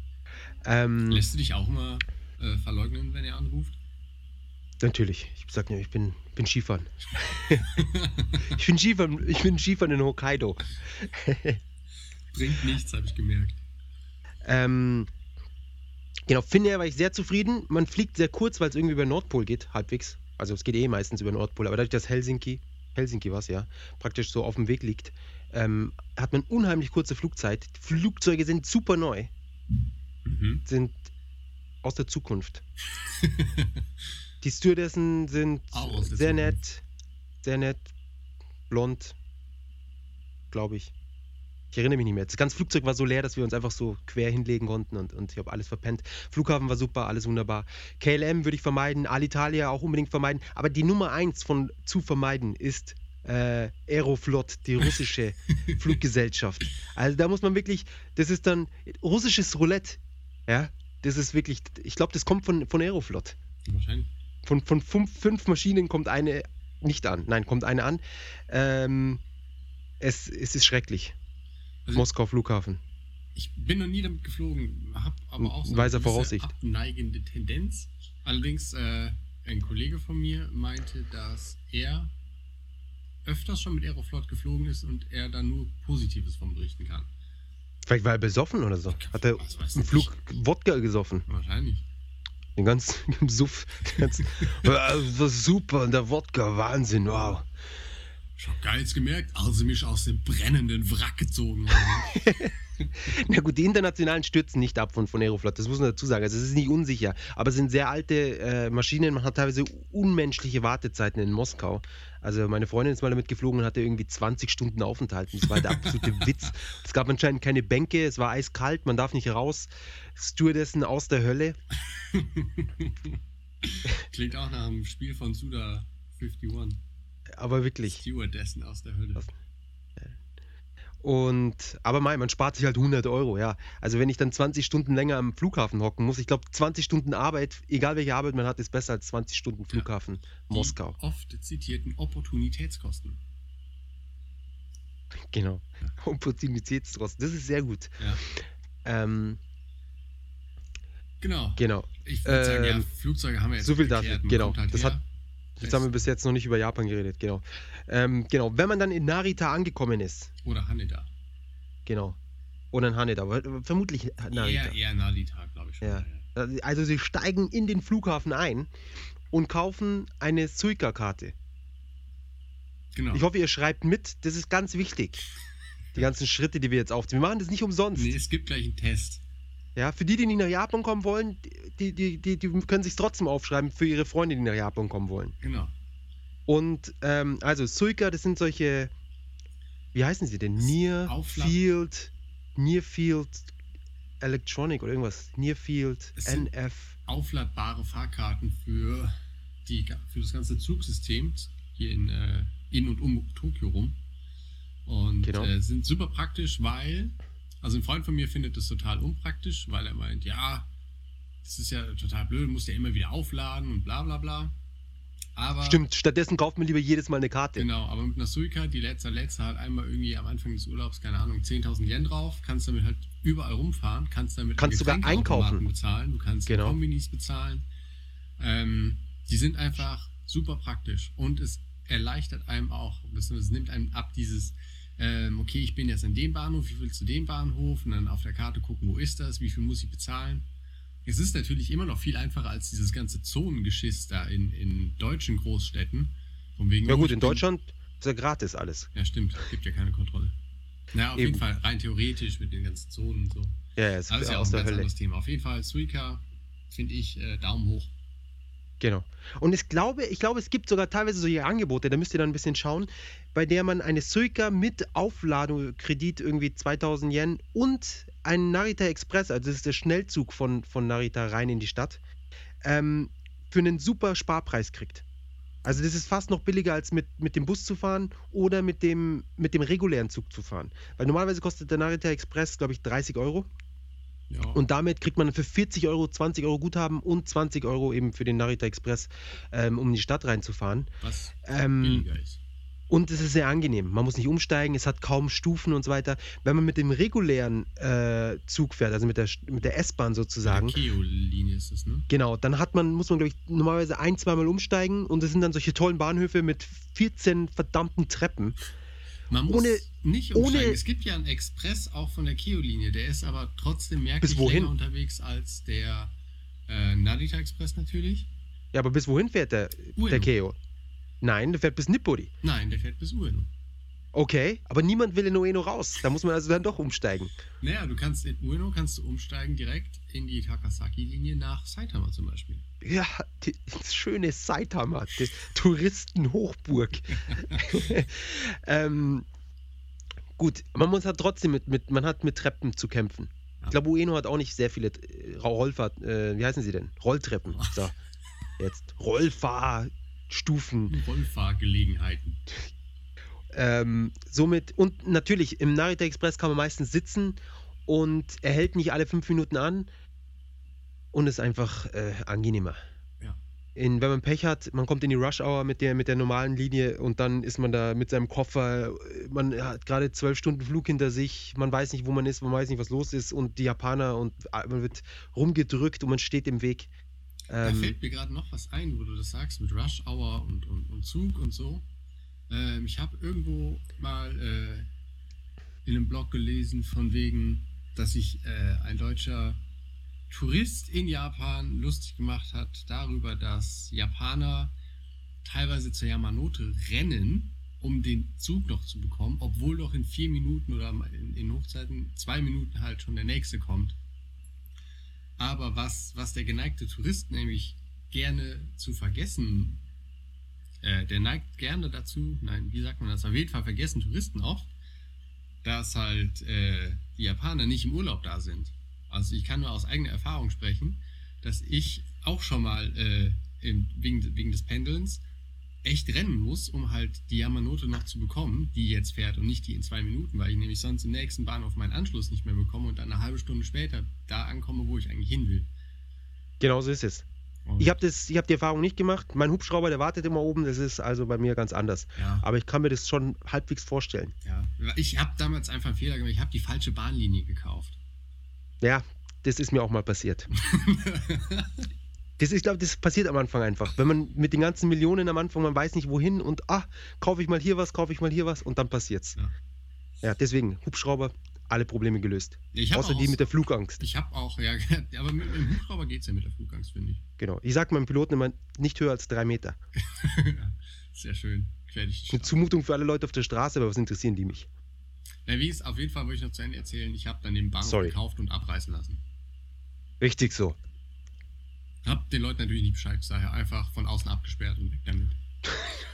Ähm, Lässt du dich auch immer äh, verleugnen, wenn er anruft? Natürlich. Ich sag ja, ich bin, bin Skifahren. Ich bin Skifahren, ich bin Skifahren in Hokkaido. Bringt nichts, habe ich gemerkt. Ähm, genau, Finnair war ich sehr zufrieden. Man fliegt sehr kurz, weil es irgendwie über den Nordpol geht, halbwegs. Also es geht eh meistens über den Nordpol, aber dadurch, dass Helsinki, Helsinki was ja, praktisch so auf dem Weg liegt, ähm, hat man unheimlich kurze Flugzeit. Die Flugzeuge sind super neu, Mhm. sind aus der Zukunft. Die Stewardessen sind sehr nett, sehr nett, blond, glaube ich. Ich erinnere mich nicht mehr. Das ganze Flugzeug war so leer, dass wir uns einfach so quer hinlegen konnten und, und ich habe alles verpennt. Flughafen war super, alles wunderbar. KLM würde ich vermeiden, Alitalia auch unbedingt vermeiden. Aber die Nummer eins von zu vermeiden ist äh, Aeroflot, die russische Fluggesellschaft. Also da muss man wirklich, das ist dann russisches Roulette. Ja, das ist wirklich, ich glaube, das kommt von, von Aeroflot. Wahrscheinlich. Von, von fünf, fünf Maschinen kommt eine nicht an. Nein, kommt eine an. Ähm, es, es ist schrecklich. Also- Moskau Flughafen. Ich bin noch nie damit geflogen, habe aber auch so Weiser eine Voraussicht. abneigende Tendenz. Allerdings, äh, ein Kollege von mir meinte, dass er öfters schon mit Aeroflot geflogen ist und er da nur Positives von berichten kann. Vielleicht war er besoffen oder so. Hat er im. Flug Wodka gesoffen. Wahrscheinlich. Den ganzen im Suff. Den ganzen, Ja, das war super und der Wodka, Wahnsinn, wow. Ich hab gar nichts gemerkt, als sie mich aus dem brennenden Wrack gezogen haben. Na gut, die internationalen stürzen nicht ab von, von Aeroflot, das muss man dazu sagen. Also es ist nicht unsicher, aber es sind sehr alte äh, Maschinen. Man hat teilweise unmenschliche Wartezeiten in Moskau. Also meine Freundin ist mal damit geflogen und hatte irgendwie 20 Stunden Aufenthalt. Das war der absolute Witz. Es gab anscheinend keine Bänke, es war eiskalt, man darf nicht raus. Stewardessen aus der Hölle. Klingt auch nach einem Spiel von Suda 51. Aber wirklich. Stewardessen aus der Hölle. Und, aber mei, man spart sich halt 100 Euro, ja. Also wenn ich dann 20 Stunden länger am Flughafen hocken muss, ich glaube 20 Stunden Arbeit, egal welche Arbeit man hat, ist besser als 20 Stunden Flughafen Moskau. Die oft zitierten Opportunitätskosten. Genau. Opportunitätskosten, das ist sehr gut. Ja. Ähm, Genau. genau. Ich würde sagen, ja, Ähm, Flugzeuge haben wir jetzt so viel dazu, genau. Halt Das her. hat- Jetzt haben wir bis jetzt noch nicht über Japan geredet, genau. Ähm, genau, wenn man dann in Narita angekommen ist, Oder Haneda. genau. Oder in Haneda, vermutlich Narita. Eher, eher Narita, glaube ich schon. Ja. Also sie steigen in den Flughafen ein und kaufen eine Suica-Karte. Genau. Ich hoffe, ihr schreibt mit, das ist ganz wichtig. Die ganzen Schritte, die wir jetzt aufziehen. Wir machen das nicht umsonst. nee, es gibt gleich einen Test. Ja, für die, die nicht nach Japan kommen wollen, die, die, die, die können sich trotzdem aufschreiben für ihre Freunde, die nach Japan kommen wollen. Genau. Und ähm, also Suica, das sind solche, wie heißen sie denn? Near Aufla- Field, Near Field Electronic oder irgendwas. Near Field Es NF. Aufladbare Fahrkarten für, die, für das ganze Zugsystem hier in, äh, in und um Tokio rum. Und Genau. äh, sind super praktisch, weil, also ein Freund von mir findet das total unpraktisch, weil er meint, ja, das ist ja total blöd, du musst ja immer wieder aufladen und bla bla bla. Aber Stimmt, stattdessen kauft man lieber jedes Mal eine Karte. Genau, aber mit einer Suica, die letzte letzte hat einmal irgendwie am Anfang des Urlaubs, keine Ahnung, 10.000 Yen drauf, kannst damit halt überall rumfahren, kannst damit an Kannst sogar einkaufen. bezahlen, du kannst Genau. Kombinis bezahlen. Ähm, die sind einfach super praktisch und es erleichtert einem auch, es nimmt einem ab dieses, ähm, okay, ich bin jetzt an dem Bahnhof, wie viel zu dem Bahnhof und dann auf der Karte gucken, wo ist das, wie viel muss ich bezahlen. Es ist natürlich immer noch viel einfacher als dieses ganze Zonengeschiss da in, in deutschen Großstädten. Von wegen, Ja gut, ich in Deutschland ist ja gratis alles. ja, stimmt. Gibt ja keine Kontrolle. Na, auf Eben. jeden Fall rein theoretisch mit den ganzen Zonen und so. Ja, ja, ist ja auch aus ein der ganz Hölle. anderes Thema. Auf jeden Fall, Suica finde ich äh, Daumen hoch. Genau. Und ich glaube, ich glaube, es gibt sogar teilweise solche Angebote, da müsst ihr dann ein bisschen schauen, bei der man eine Suica mit Aufladekredit irgendwie 2000 Yen und einen Narita Express, also das ist der Schnellzug von, von Narita rein in die Stadt, ähm, für einen super Sparpreis kriegt. Also das ist fast noch billiger als mit, mit dem Bus zu fahren oder mit dem, mit dem regulären Zug zu fahren. Weil normalerweise kostet der Narita Express, glaube ich, 30 Euro. Ja, Und damit kriegt man für 40 Euro 20 Euro Guthaben und 20 Euro eben für den Narita Express, ähm, um in die Stadt reinzufahren. was Ähm, billiger ist. und es ist sehr angenehm. Man muss nicht umsteigen, es hat kaum Stufen und so weiter. Wenn man mit dem regulären äh, Zug fährt, also mit der, mit der S-Bahn sozusagen, Keo-Linie ist das, ne? genau, dann hat man, muss man, glaube ich, normalerweise ein, zweimal umsteigen und es sind dann solche tollen Bahnhöfe mit 14 verdammten Treppen. Man muss Ohne- nicht ohne- umsteigen. Es gibt ja einen Express auch von der Keo-Linie. Der ist aber trotzdem merklich Bis wohin? länger unterwegs als der äh, Narita Express natürlich. Ja, aber bis wohin fährt der, Ueno. der Keo? Nein, der fährt bis Nippuri. Nein, der fährt bis Ueno. Okay, aber niemand will in Ueno raus. Da muss man also dann doch umsteigen. Naja, du kannst in Ueno kannst du umsteigen direkt in die Takasaki-Linie nach Saitama zum Beispiel. Ja, die, das schöne Saitama, die Touristenhochburg. ähm, gut, man muss halt trotzdem mit, mit, man hat mit Treppen zu kämpfen. Ja. Ich glaube, Ueno hat auch nicht sehr viele äh, Rollfahrt, äh, wie heißen sie denn? Rolltreppen. So, jetzt Rollfahrstufen. Rollfahrgelegenheiten. Ähm, somit, und natürlich, im Narita Express kann man meistens sitzen und er hält nicht alle fünf Minuten an und ist einfach äh, angenehmer. In, wenn man Pech hat, man kommt in die Rush Hour mit der, mit der normalen Linie und dann ist man da mit seinem Koffer, man hat gerade zwölf Stunden Flug hinter sich, man weiß nicht, wo man ist, man weiß nicht, was los ist und die Japaner und äh, man wird rumgedrückt und man steht im Weg. Da Ähm, fällt mir gerade noch was ein, wo du das sagst, mit Rush Hour und, und, und Zug und so. Ähm, ich habe irgendwo mal äh, in einem Blog gelesen, von wegen, dass sich äh, ein deutscher Tourist in Japan lustig gemacht hat darüber, dass Japaner teilweise zur Yamanote rennen, um den Zug noch zu bekommen, obwohl doch in vier Minuten oder in, Hochzeiten zwei Minuten halt schon der nächste kommt. Aber was, was der geneigte Tourist nämlich gerne zu vergessen, äh, der neigt gerne dazu, nein, wie sagt man das, auf jeden Fall vergessen Touristen oft, dass halt äh, die Japaner nicht im Urlaub da sind. Also ich kann nur aus eigener Erfahrung sprechen, dass ich auch schon mal äh, im, wegen, wegen des Pendelns echt rennen muss, um halt die Yamanote noch zu bekommen, die jetzt fährt und nicht die in zwei Minuten, weil ich nämlich sonst im nächsten Bahnhof meinen Anschluss nicht mehr bekomme und dann eine halbe Stunde später da ankomme, wo ich eigentlich hin will. Genau so ist es. Und, Ich habe hab die Erfahrung nicht gemacht. Mein Hubschrauber, der wartet immer oben. Das ist also bei mir ganz anders. ja, Aber ich kann mir das schon halbwegs vorstellen. ja. Ich habe damals einfach einen Fehler gemacht. Ich habe die falsche Bahnlinie gekauft. Ja, das ist mir auch mal passiert. Das, ich glaube, das passiert am Anfang einfach. Wenn man mit den ganzen Millionen am Anfang, man weiß nicht wohin und ah, kaufe ich mal hier was, kaufe ich mal hier was und dann passiert's. Ja. Ja, deswegen, Hubschrauber, alle Probleme gelöst. Ich hab Außer auch- die mit der Flugangst. Ich habe auch, ja, aber mit, dem Hubschrauber geht es ja mit der Flugangst, finde ich. Genau. Ich sage meinem Piloten immer, nicht höher als drei Meter. Sehr schön. Eine. Zumutung für alle Leute auf der Straße, aber was interessieren die mich? Na, wie es auf jeden Fall wollte ich noch zu Ende erzählen. Ich habe dann den Bahnhof Sorry. gekauft und abreißen lassen. Richtig so. Hab den Leuten natürlich nicht Bescheid gesagt, ja, einfach von außen abgesperrt und weg damit.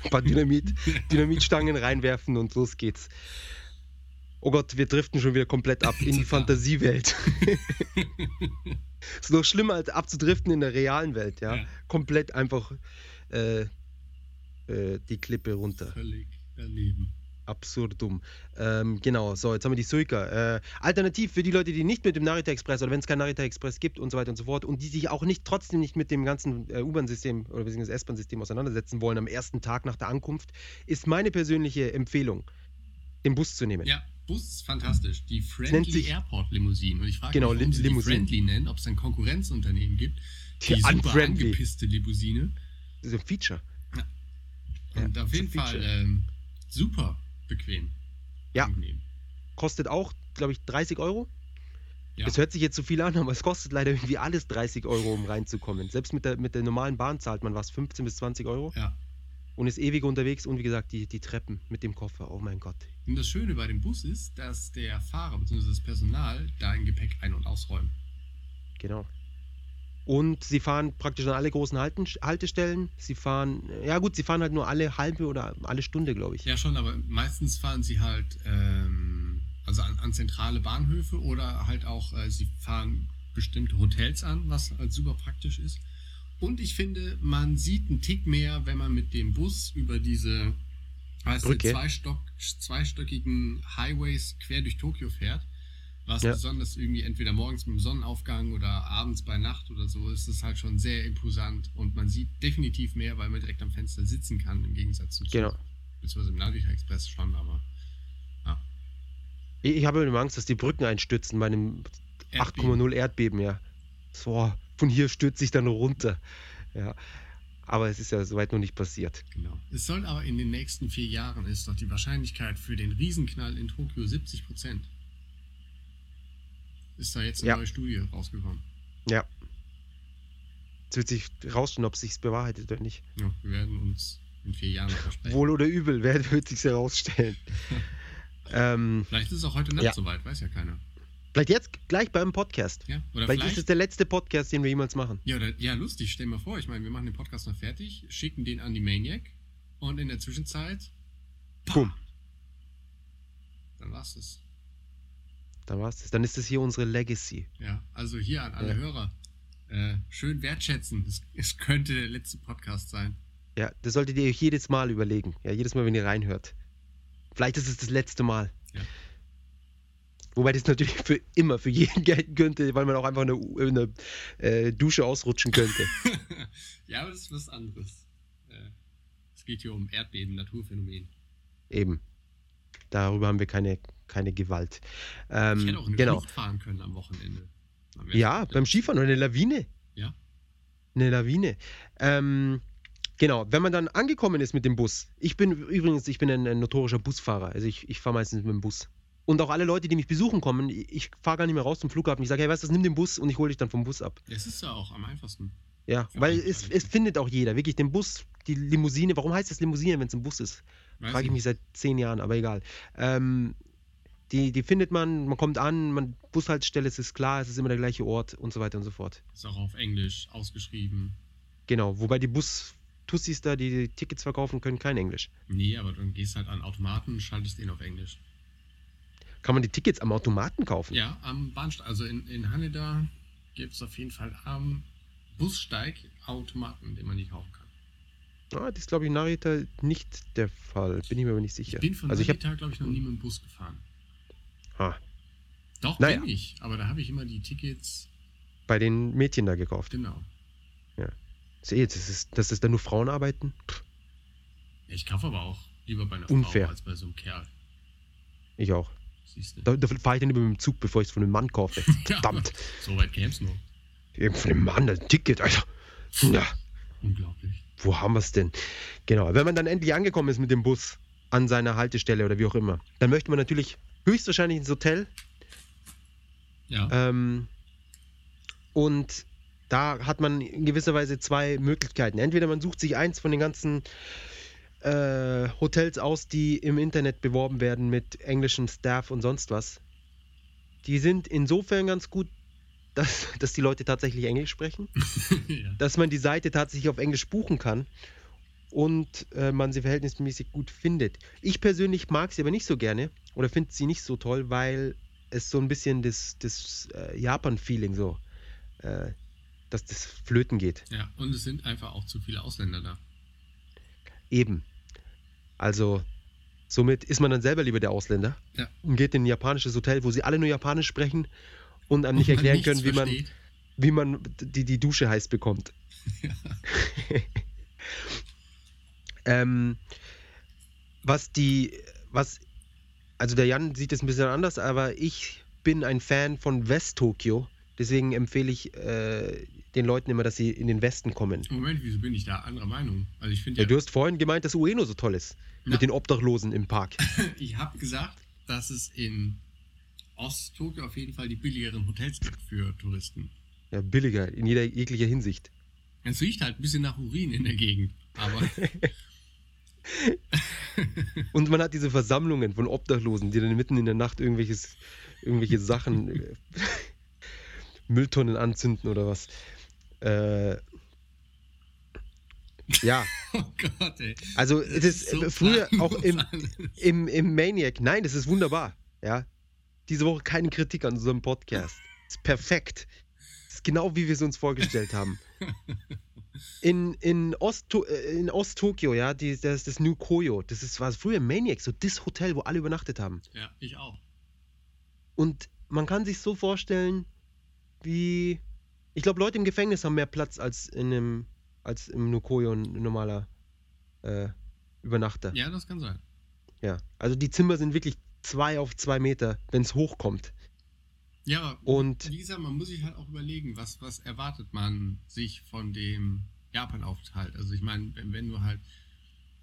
Ein paar Dynamit, Dynamitstangen reinwerfen und los geht's. Oh Gott, wir driften schon wieder komplett ab in die. Fantasiewelt. ist noch schlimmer als abzudriften in der realen Welt, ja. Ja. Komplett einfach äh, äh, die Klippe runter. Völlig daneben. Absurdum. Ähm, genau, so, jetzt haben wir die Suica. Äh, alternativ für die Leute, die nicht mit dem Narita Express oder wenn es keinen Narita Express gibt und so weiter und so fort und die sich auch nicht trotzdem nicht mit dem ganzen äh, U-Bahn-System oder beziehungsweise S-Bahn-System auseinandersetzen wollen am ersten Tag nach der Ankunft, ist meine persönliche Empfehlung, den Bus zu nehmen. Ja, Bus ist fantastisch. Die Friendly sich- Airport Limousine. Und ich frage Genau, mich, warum sie die Limousine. Friendly nennen, ob es ein Konkurrenzunternehmen gibt. Die Die, super Unfriendly. angepisste Limousine. Das ist ein Feature. Und Ja, auf jeden. Fall ähm, super bequem. Ja. Angenehm. Kostet auch, glaube ich, 30 Euro. Ja. Das hört sich jetzt so viel an, aber es kostet leider irgendwie alles 30 Euro, um reinzukommen. Selbst mit der, mit der normalen Bahn zahlt man was, 15 bis 20 Euro. Ja. Und ist ewig unterwegs und wie gesagt, die, die Treppen mit dem Koffer. Oh mein Gott. Und das Schöne bei dem Bus ist, dass der Fahrer bzw. das Personal dein Gepäck ein- und ausräumen. Genau. Und sie fahren praktisch an alle großen Halten, Haltestellen. Sie fahren, ja gut, sie fahren halt nur alle halbe oder alle Stunde, glaube ich. Ja, schon, aber meistens fahren sie halt ähm, also an, an zentrale Bahnhöfe oder halt auch, äh, sie fahren bestimmte Hotels an, was halt super praktisch ist. Und ich finde, man sieht einen Tick mehr, wenn man mit dem Bus über diese weißt du, zweistock, zweistöckigen Highways quer durch Tokio fährt. Was Ja. besonders irgendwie entweder morgens mit dem Sonnenaufgang oder abends bei Nacht oder so ist es halt schon sehr imposant und man sieht definitiv mehr, weil man direkt am Fenster sitzen kann im Gegensatz zum. Genau. Beziehungsweise im Narita Express schon, aber Ich, ich habe immer Angst, dass die Brücken einstürzen bei einem 8,0 Erdbeben, ja. So, von hier stürzt sich dann runter. Ja. Aber es ist ja soweit noch nicht passiert. Genau. Es soll aber in den nächsten vier Jahren ist doch die Wahrscheinlichkeit für den Riesenknall in Tokio 70 Prozent. Ist da jetzt eine Ja. neue Studie rausgekommen? Ja. Es wird sich rausstellen, ob es sich bewahrheitet oder nicht. Ja, wir werden uns in vier Jahren versprechen. Wohl oder übel, wer wird sich herausstellen. ähm, Vielleicht ist es auch heute Nacht Ja. soweit, weiß ja keiner. vielleicht jetzt gleich beim Podcast. Ja, Vielleicht, vielleicht. ist es der letzte Podcast, den wir jemals machen. ja, oder, ja, lustig, stell mal vor, ich meine, wir machen den Podcast noch fertig, schicken den an die Maniac und in der Zwischenzeit. Boom. Dann war's es. Dann war's das. Dann ist das hier unsere Legacy. Ja, also hier an alle Ja. Hörer. Äh, schön wertschätzen. Es, es könnte der letzte Podcast sein. Ja, das solltet ihr euch jedes Mal überlegen. Ja, jedes Mal, wenn ihr reinhört. Vielleicht ist es das letzte Mal. Ja. Wobei das natürlich für immer, für jeden gelten könnte, weil man auch einfach in eine, in eine äh, Dusche ausrutschen könnte. ja, aber das ist was anderes. Äh, es geht hier um Erdbeben, Naturphänomen. Eben. Darüber haben wir keine, keine Gewalt. ich Ähm, hätte auch eine genau. Flucht fahren können am Wochenende. Ja, beim Skifahren oder eine Lawine. Ja. Eine Lawine. Ähm, genau, wenn man dann angekommen ist mit dem Bus. Ich bin übrigens, ich bin ein, ein notorischer Busfahrer. Also ich, ich fahre meistens mit dem Bus. Und auch alle Leute, die mich besuchen kommen, ich, ich fahre gar nicht mehr raus zum Flughafen. Ich sage, hey, weißt du, nimm den Bus und ich hole dich dann vom Bus ab. Es ist ja auch am einfachsten. Ja, weil es, es findet auch jeder. Wirklich, den Bus die Limousine, warum heißt das Limousine, wenn es ein Bus ist? Frage ich mich seit zehn Jahren, aber egal. Ähm, die, die findet man, man kommt an, man, Bushaltestelle, es ist klar, es ist immer der gleiche Ort und so weiter und so fort. Ist auch auf Englisch ausgeschrieben. Genau, wobei die Bus-Tussis da, die, Tickets verkaufen, können kein Englisch. Nee, aber dann gehst halt an Automaten, schaltest den auf Englisch. Kann man die Tickets am Automaten kaufen? Ja, am Bahnsteig, also in, in Haneda gibt es auf jeden Fall am Bussteig Automaten, den man die kaufen kann. Ah, das ist, glaube ich, in Narita nicht der Fall. Bin ich mir aber nicht sicher. Ich bin von also ich habe Narita, glaube ich, noch nie mit dem Bus gefahren. Ah, Doch, Naja. bin ich, aber da habe ich immer die Tickets, bei den Mädchen da gekauft. genau. Eh- das ist, dass das dann nur Frauen arbeiten? Pff, Ja, ich kaufe aber auch lieber bei einer Unfair. Frau als bei so einem Kerl. ich auch. Siehst du? Da, da fahre ich dann über mit dem Zug, bevor ich es von einem Mann kaufe. Ja, Verdammt. So weit käme es noch. Irgend von einem Mann, ein Ticket, Alter. Ja, Unglaublich. wo haben wir es denn? Genau, wenn man dann endlich angekommen ist mit dem Bus an seiner Haltestelle oder wie auch immer, dann möchte man natürlich höchstwahrscheinlich ins Hotel. Ja. Ähm, und da hat man in gewisser Weise zwei Möglichkeiten. Entweder man sucht sich eins von den ganzen äh, Hotels aus, die im Internet beworben werden mit englischem Staff und sonst was. Die sind insofern ganz gut, dass, dass die Leute tatsächlich Englisch sprechen, ja. dass man die Seite tatsächlich auf Englisch buchen kann und äh, man sie verhältnismäßig gut findet. Ich persönlich mag sie aber nicht so gerne oder finde sie nicht so toll, weil es so ein bisschen das, das äh, Japan-Feeling so, äh, dass das flöten geht. ja, und es sind einfach auch zu viele Ausländer da. Eben. Also, somit ist man dann selber lieber der Ausländer Ja. und geht in ein japanisches Hotel, wo sie alle nur Japanisch sprechen und einem nicht Und man erklären können, wie man, wie man die, die Dusche heiß bekommt. ähm, was die, was, also der Jan sieht es ein bisschen anders, aber ich bin ein Fan von West-Tokio. Deswegen empfehle ich äh, den Leuten immer, dass sie in den Westen kommen. Moment, wieso bin ich da anderer Meinung? Also ich finde Ja, ja, du hast vorhin gemeint, dass Ueno so toll ist. Ja. Mit den Obdachlosen im Park. ich habe gesagt, dass es in Ost-Tokio auf jeden Fall die billigeren Hotels gibt für Touristen. Ja, billiger in jeder jeglicher Hinsicht. Es riecht halt ein bisschen nach Urin in der Gegend, aber Und man hat diese Versammlungen von Obdachlosen, die dann mitten in der Nacht irgendwelches, irgendwelche Sachen, äh, Mülltonnen anzünden oder was. Äh, ja, oh Gott, ey. also Das es ist so äh, früher auch im, im, im Maniac. Nein, das ist wunderbar. Ja, diese Woche keine Kritik an unserem Podcast. ist perfekt. Das ist genau wie wir es uns vorgestellt haben. In, in Ost-To- äh, in Ost-Tokio, ja, die, das ist das New Koyo. Das ist, war früher Maniac, so das Hotel, wo alle übernachtet haben. Ja, ich auch. Und man kann sich so vorstellen, wie. Ich glaube, Leute im Gefängnis haben mehr Platz als in einem, als im Nukoyo ein normaler äh, Übernachter. Ja, das kann sein. Ja. Also die Zimmer sind wirklich zwei auf zwei Meter, wenn es hochkommt. Ja, aber Und wie gesagt, man muss sich halt auch überlegen, was, was erwartet man sich von dem Japan-Aufenthalt. Also ich meine, wenn, wenn du halt.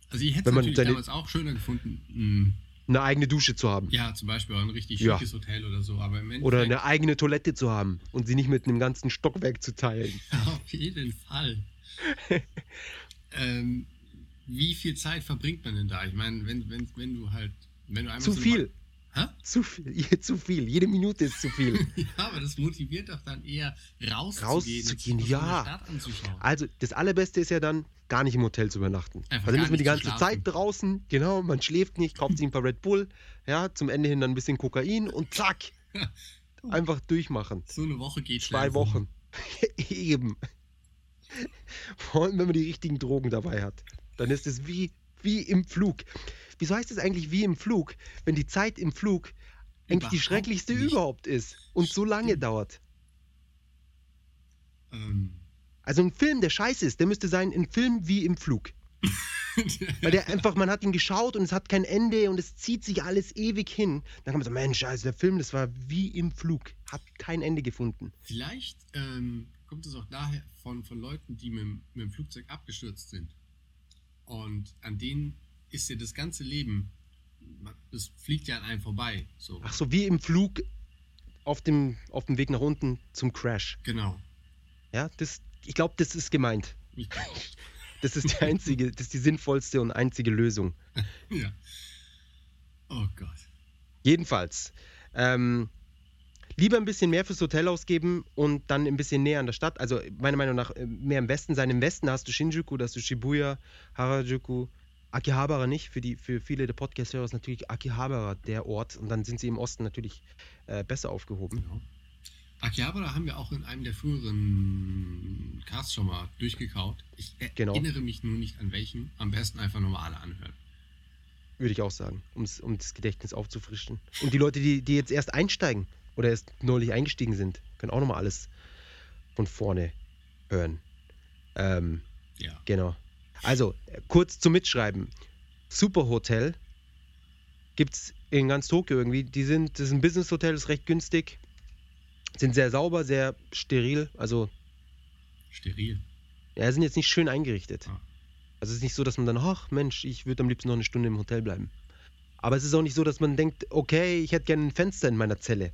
Also ich hätte Wenn es man natürlich damals auch schöner gefunden, mh, eine eigene Dusche zu haben. ja, zum Beispiel ein richtig Ja. schickes Hotel oder so, aber Oder eine eigene Toilette zu haben und sie nicht mit einem ganzen Stockwerk zu teilen. Auf jeden Fall. ähm, wie viel Zeit verbringt man denn da? Ich meine, wenn, wenn, wenn du halt. Wenn du einfach Zu so viel. Hä? Zu viel. Zu viel. Jede Minute ist zu viel. Ja, aber das motiviert doch dann eher rauszugehen. Rauszugehen, ja. Stadt anzuschauen. Also, das Allerbeste ist ja dann, gar nicht im Hotel zu übernachten. Einfach also dann ist man die ganze schlafen. Zeit draußen, genau, man schläft nicht, kauft sich ein paar Red Bull, ja, zum Ende hin dann ein bisschen Kokain und zack, einfach durchmachen. So eine Woche geht Zwei schnell Wochen. Eben. Vor allem, wenn man die richtigen Drogen dabei hat. Dann ist es wie, wie im Flug. Wieso heißt es eigentlich wie im Flug, wenn die Zeit im Flug eigentlich die Überhaupt schrecklichste nicht. überhaupt ist und so lange Stimmt. dauert? Ähm, Also ein Film, der scheiße ist, der müsste sein, ein Film wie im Flug. Weil der einfach, man hat ihn geschaut und es hat kein Ende und es zieht sich alles ewig hin. Dann kann man so, Mensch, also der Film, das war wie im Flug. Hat kein Ende gefunden. Vielleicht ähm, kommt es auch daher von, von Leuten, die mit, mit dem Flugzeug abgestürzt sind. Und an denen ist ja das ganze Leben, das fliegt ja an einem vorbei. So. Ach so, wie im Flug auf dem, auf dem Weg nach unten zum Crash. Genau. Ja, das, ich glaube, das ist gemeint. Das ist die einzige, das ist die sinnvollste und einzige Lösung. Ja. Oh Gott. Jedenfalls, ähm, lieber ein bisschen mehr fürs Hotel ausgeben und dann ein bisschen näher an der Stadt. Also meiner Meinung nach äh, mehr im Westen sein. Im Westen hast du Shinjuku, da hast du Shibuya, Harajuku, Akihabara nicht. Für, die, für viele der Podcast-Hörer ist natürlich Akihabara der Ort. Und dann sind sie im Osten natürlich äh, besser aufgehoben. Genau. Akihabara haben wir auch in einem der früheren Casts schon mal durchgekaut. Ich Genau. erinnere mich nur nicht an welchen. Am besten einfach nochmal alle anhören. Würde ich auch sagen, um das Gedächtnis aufzufrischen. Und die Leute, die, die jetzt erst einsteigen oder erst neulich eingestiegen sind, können auch nochmal alles von vorne hören. Ähm, Ja. genau. Also, kurz zum Mitschreiben. Super Hotel gibt es in ganz Tokio irgendwie. Die sind, das ist ein Business-Hotel, ist recht günstig. Sind sehr sauber, sehr steril. Also, Steril. ja, sind jetzt nicht schön eingerichtet. Ah. Also es ist nicht so, dass man dann, ach Mensch, ich würde am liebsten noch eine Stunde im Hotel bleiben. Aber es ist auch nicht so, dass man denkt, okay, ich hätte gerne ein Fenster in meiner Zelle.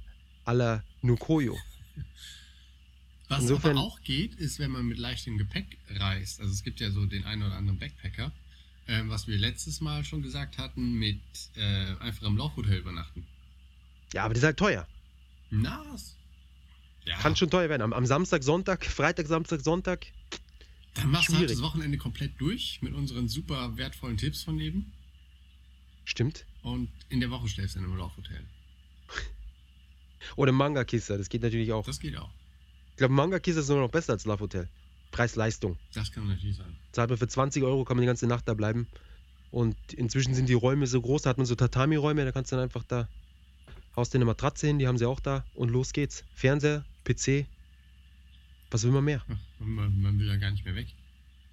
A la Nukoyo. Was Insofern- aber auch geht, ist, wenn man mit leichtem Gepäck reist. Also es gibt ja so den einen oder anderen Backpacker, ähm, was wir letztes Mal schon gesagt hatten, mit äh, einfach im Laufhotel übernachten. Ja, aber das ist halt teuer. Nas. Ja, Kann schon teuer werden. Am, am Samstag, Sonntag, Freitag, Samstag, Sonntag. dann machst du halt das Wochenende komplett durch mit unseren super wertvollen Tipps von eben. Stimmt. Und in der Woche schläfst du dann im Laufhotel. Oder Manga-Kiste, das geht natürlich auch. Das geht auch. Ich glaube, Manga-Kiste ist sogar noch besser als Love Hotel. Preis-Leistung. Das kann natürlich sein. Zahlt man für 20 Euro, kann man die ganze Nacht da bleiben. Und inzwischen sind die Räume so groß, da hat man so Tatami-Räume, da kannst du dann einfach da, haust dir eine Matratze hin, die haben sie auch da und los geht's. Fernseher, PC, was will man mehr? Man, man will ja gar nicht mehr weg.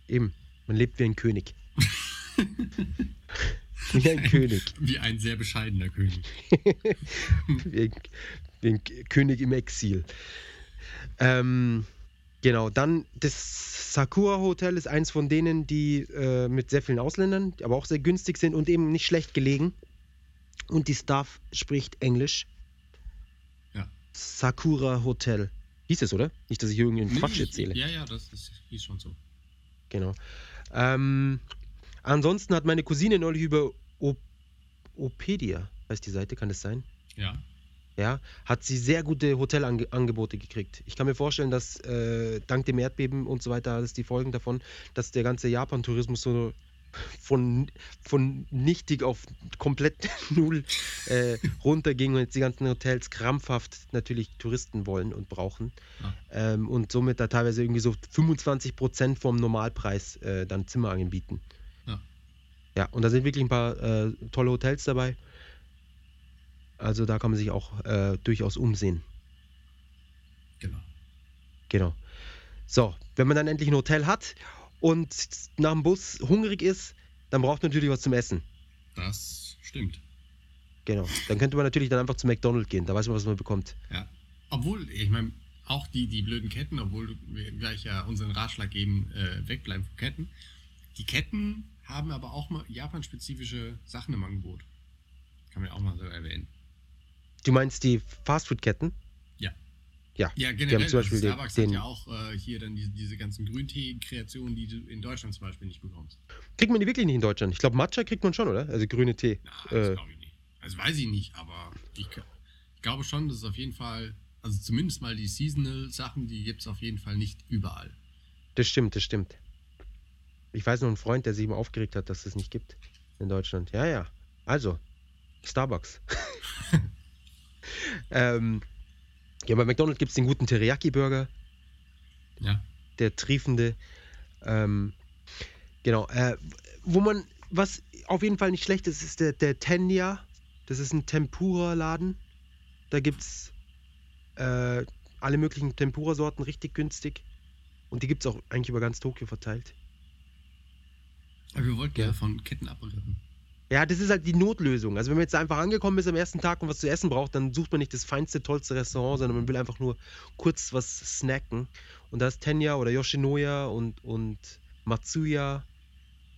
Eben, man lebt wie ein König. wie ein König. Wie ein sehr bescheidener König. wie, ein, wie ein König im Exil. Ähm, genau, dann das Sakura Hotel ist eins von denen, die äh, mit sehr vielen Ausländern, aber auch sehr günstig sind und eben nicht schlecht gelegen. Und die Staff spricht Englisch. Ja. Sakura Hotel. Hieß es, oder? Nicht, dass ich irgendeinen Quatsch Nee, erzähle. Ja, ja, das, das hieß schon so. Genau. Ähm, ansonsten hat meine Cousine neulich über Opedia, heißt die Seite, kann das sein? Ja. Ja, hat sie sehr gute Hotelangebote gekriegt. Ich kann mir vorstellen, dass äh, dank dem Erdbeben und so weiter, alles die Folgen davon, dass der ganze Japan-Tourismus so von, von nichtig auf komplett null äh, runterging und jetzt die ganzen Hotels krampfhaft natürlich Touristen wollen und brauchen. Ja. Ähm, und somit da teilweise irgendwie so 25% vom Normalpreis äh, dann Zimmer anbieten. Ja. Und da sind wirklich ein paar äh, tolle Hotels dabei. Also da kann man sich auch äh, durchaus umsehen. Genau. Genau. So, wenn man dann endlich ein Hotel hat und nach dem Bus hungrig ist, dann braucht man natürlich was zum Essen. Das stimmt. Genau. Dann könnte man natürlich dann einfach zu McDonald's gehen. Da weiß man, was man bekommt. Ja. Obwohl, ich meine, auch die, die blöden Ketten, obwohl wir gleich ja unseren Ratschlag geben, äh, wegbleiben von Ketten. Die Ketten haben aber auch mal japanspezifische Sachen im Angebot. Kann man ja auch mal so erwähnen. Du meinst die Fastfood-Ketten? Ja. Ja. Ja, haben generell, zum Beispiel also Starbucks den- hat ja auch äh, hier dann diese, diese ganzen Grüntee-Kreationen, die du in Deutschland zum Beispiel nicht bekommst. Kriegt man die wirklich nicht in Deutschland? Ich glaube, Matcha kriegt man schon, oder? Also grüne Tee. Na, das Äh. glaube ich nicht. Also weiß ich nicht, aber ich, ich glaube schon, dass es auf jeden Fall, also zumindest mal die Seasonal-Sachen, die gibt es auf jeden Fall nicht überall. Das stimmt, das stimmt. Ich weiß noch einen Freund, der sich immer aufgeregt hat, dass es das nicht gibt in Deutschland. Ja, ja. Also, Starbucks. ähm, ja, bei McDonald's gibt es den guten Teriyaki-Burger, Ja. der triefende. Ähm, genau. Äh, wo man, was auf jeden Fall nicht schlecht ist, ist der, der Tenya. Das ist ein Tempura-Laden. Da gibt es äh, alle möglichen Tempura-Sorten richtig günstig. Und die gibt es auch eigentlich über ganz Tokio verteilt. Aber wir wollten ja, Ja. von Ketten abreden. Ja, das ist halt die Notlösung. Also wenn man jetzt einfach angekommen ist am ersten Tag und was zu essen braucht, dann sucht man nicht das feinste, tollste Restaurant, sondern man will einfach nur kurz was snacken. Und da ist Tenya oder Yoshinoya und, und Matsuya,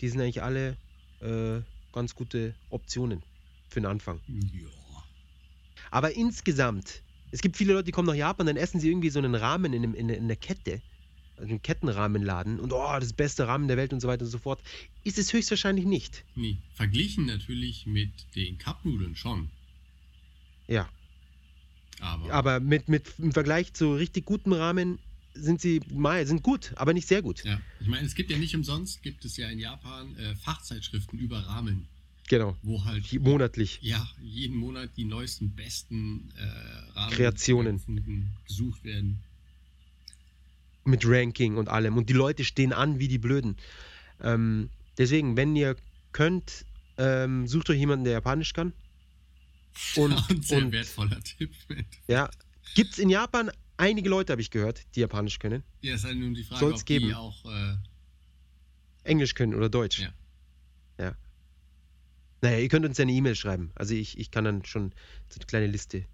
die sind eigentlich alle äh, ganz gute Optionen für den Anfang. Ja. Aber insgesamt, es gibt viele Leute, die kommen nach Japan, dann essen sie irgendwie so einen Rahmen in, in, in der Kette. Also ein Kettenrahmenladen und oh, das beste Rahmen der Welt und so weiter und so fort, ist es höchstwahrscheinlich nicht. Nee, verglichen natürlich mit den Cupnudeln schon. Ja, Aber, aber mit, mit im Vergleich zu richtig gutem Rahmen sind sie mal sind gut, aber nicht sehr gut. ja, ich meine, es gibt ja nicht umsonst, gibt es ja in Japan äh, Fachzeitschriften über Ramen, Genau, wo halt monatlich. ja, jeden Monat die neuesten, besten äh, Ramen Kreationen. gesucht werden. Mit Ranking und allem. Und die Leute stehen an wie die Blöden. Ähm, deswegen, wenn ihr könnt, ähm, sucht euch jemanden, der Japanisch kann. Und, Und sehr und wertvoller Tipp. ja, gibt es in Japan einige Leute, habe ich gehört, die Japanisch können. Ja, ist halt nun die Frage, Soll's ob geben. die auch äh, Englisch können oder Deutsch. Ja. Ja. Naja, ihr könnt uns ja eine E-Mail schreiben. Also ich, ich kann dann schon so eine kleine Liste.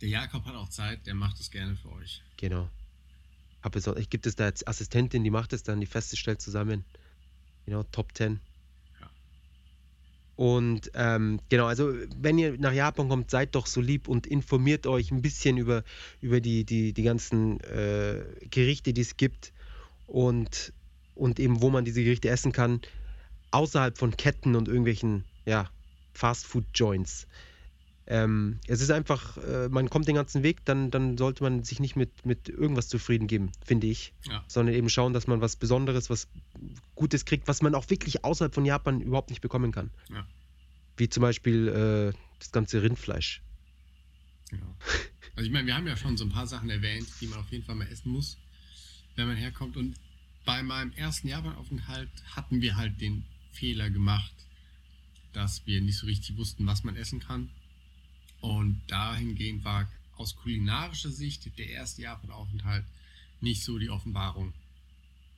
Der Jakob hat auch Zeit, der macht es gerne für euch. Genau. Hab es, auch- ich gibt es da als Assistentin, die macht es dann, die Feste stellt zusammen. Genau, Top 10. Ja. Und ähm, genau, also wenn ihr nach Japan kommt, seid doch so lieb und informiert euch ein bisschen über, über die, die, die ganzen äh, Gerichte, die es gibt und, und eben, wo man diese Gerichte essen kann, außerhalb von Ketten und irgendwelchen ja, Fast-Food-Joints. Ähm, es ist einfach, äh, man kommt den ganzen Weg, dann, dann sollte man sich nicht mit, mit irgendwas zufrieden geben, finde ich. Ja. Sondern eben schauen, dass man was Besonderes, was Gutes kriegt, was man auch wirklich außerhalb von Japan überhaupt nicht bekommen kann. Ja. Wie zum Beispiel äh, das ganze Rindfleisch. Genau. Also ich meine, wir haben ja schon so ein paar Sachen erwähnt, die man auf jeden Fall mal essen muss, wenn man herkommt. Und bei meinem ersten Japanaufenthalt hatten wir halt den Fehler gemacht, dass wir nicht so richtig wussten, was man essen kann. Und dahingehend war aus kulinarischer Sicht der erste Japanaufenthalt nicht so die Offenbarung.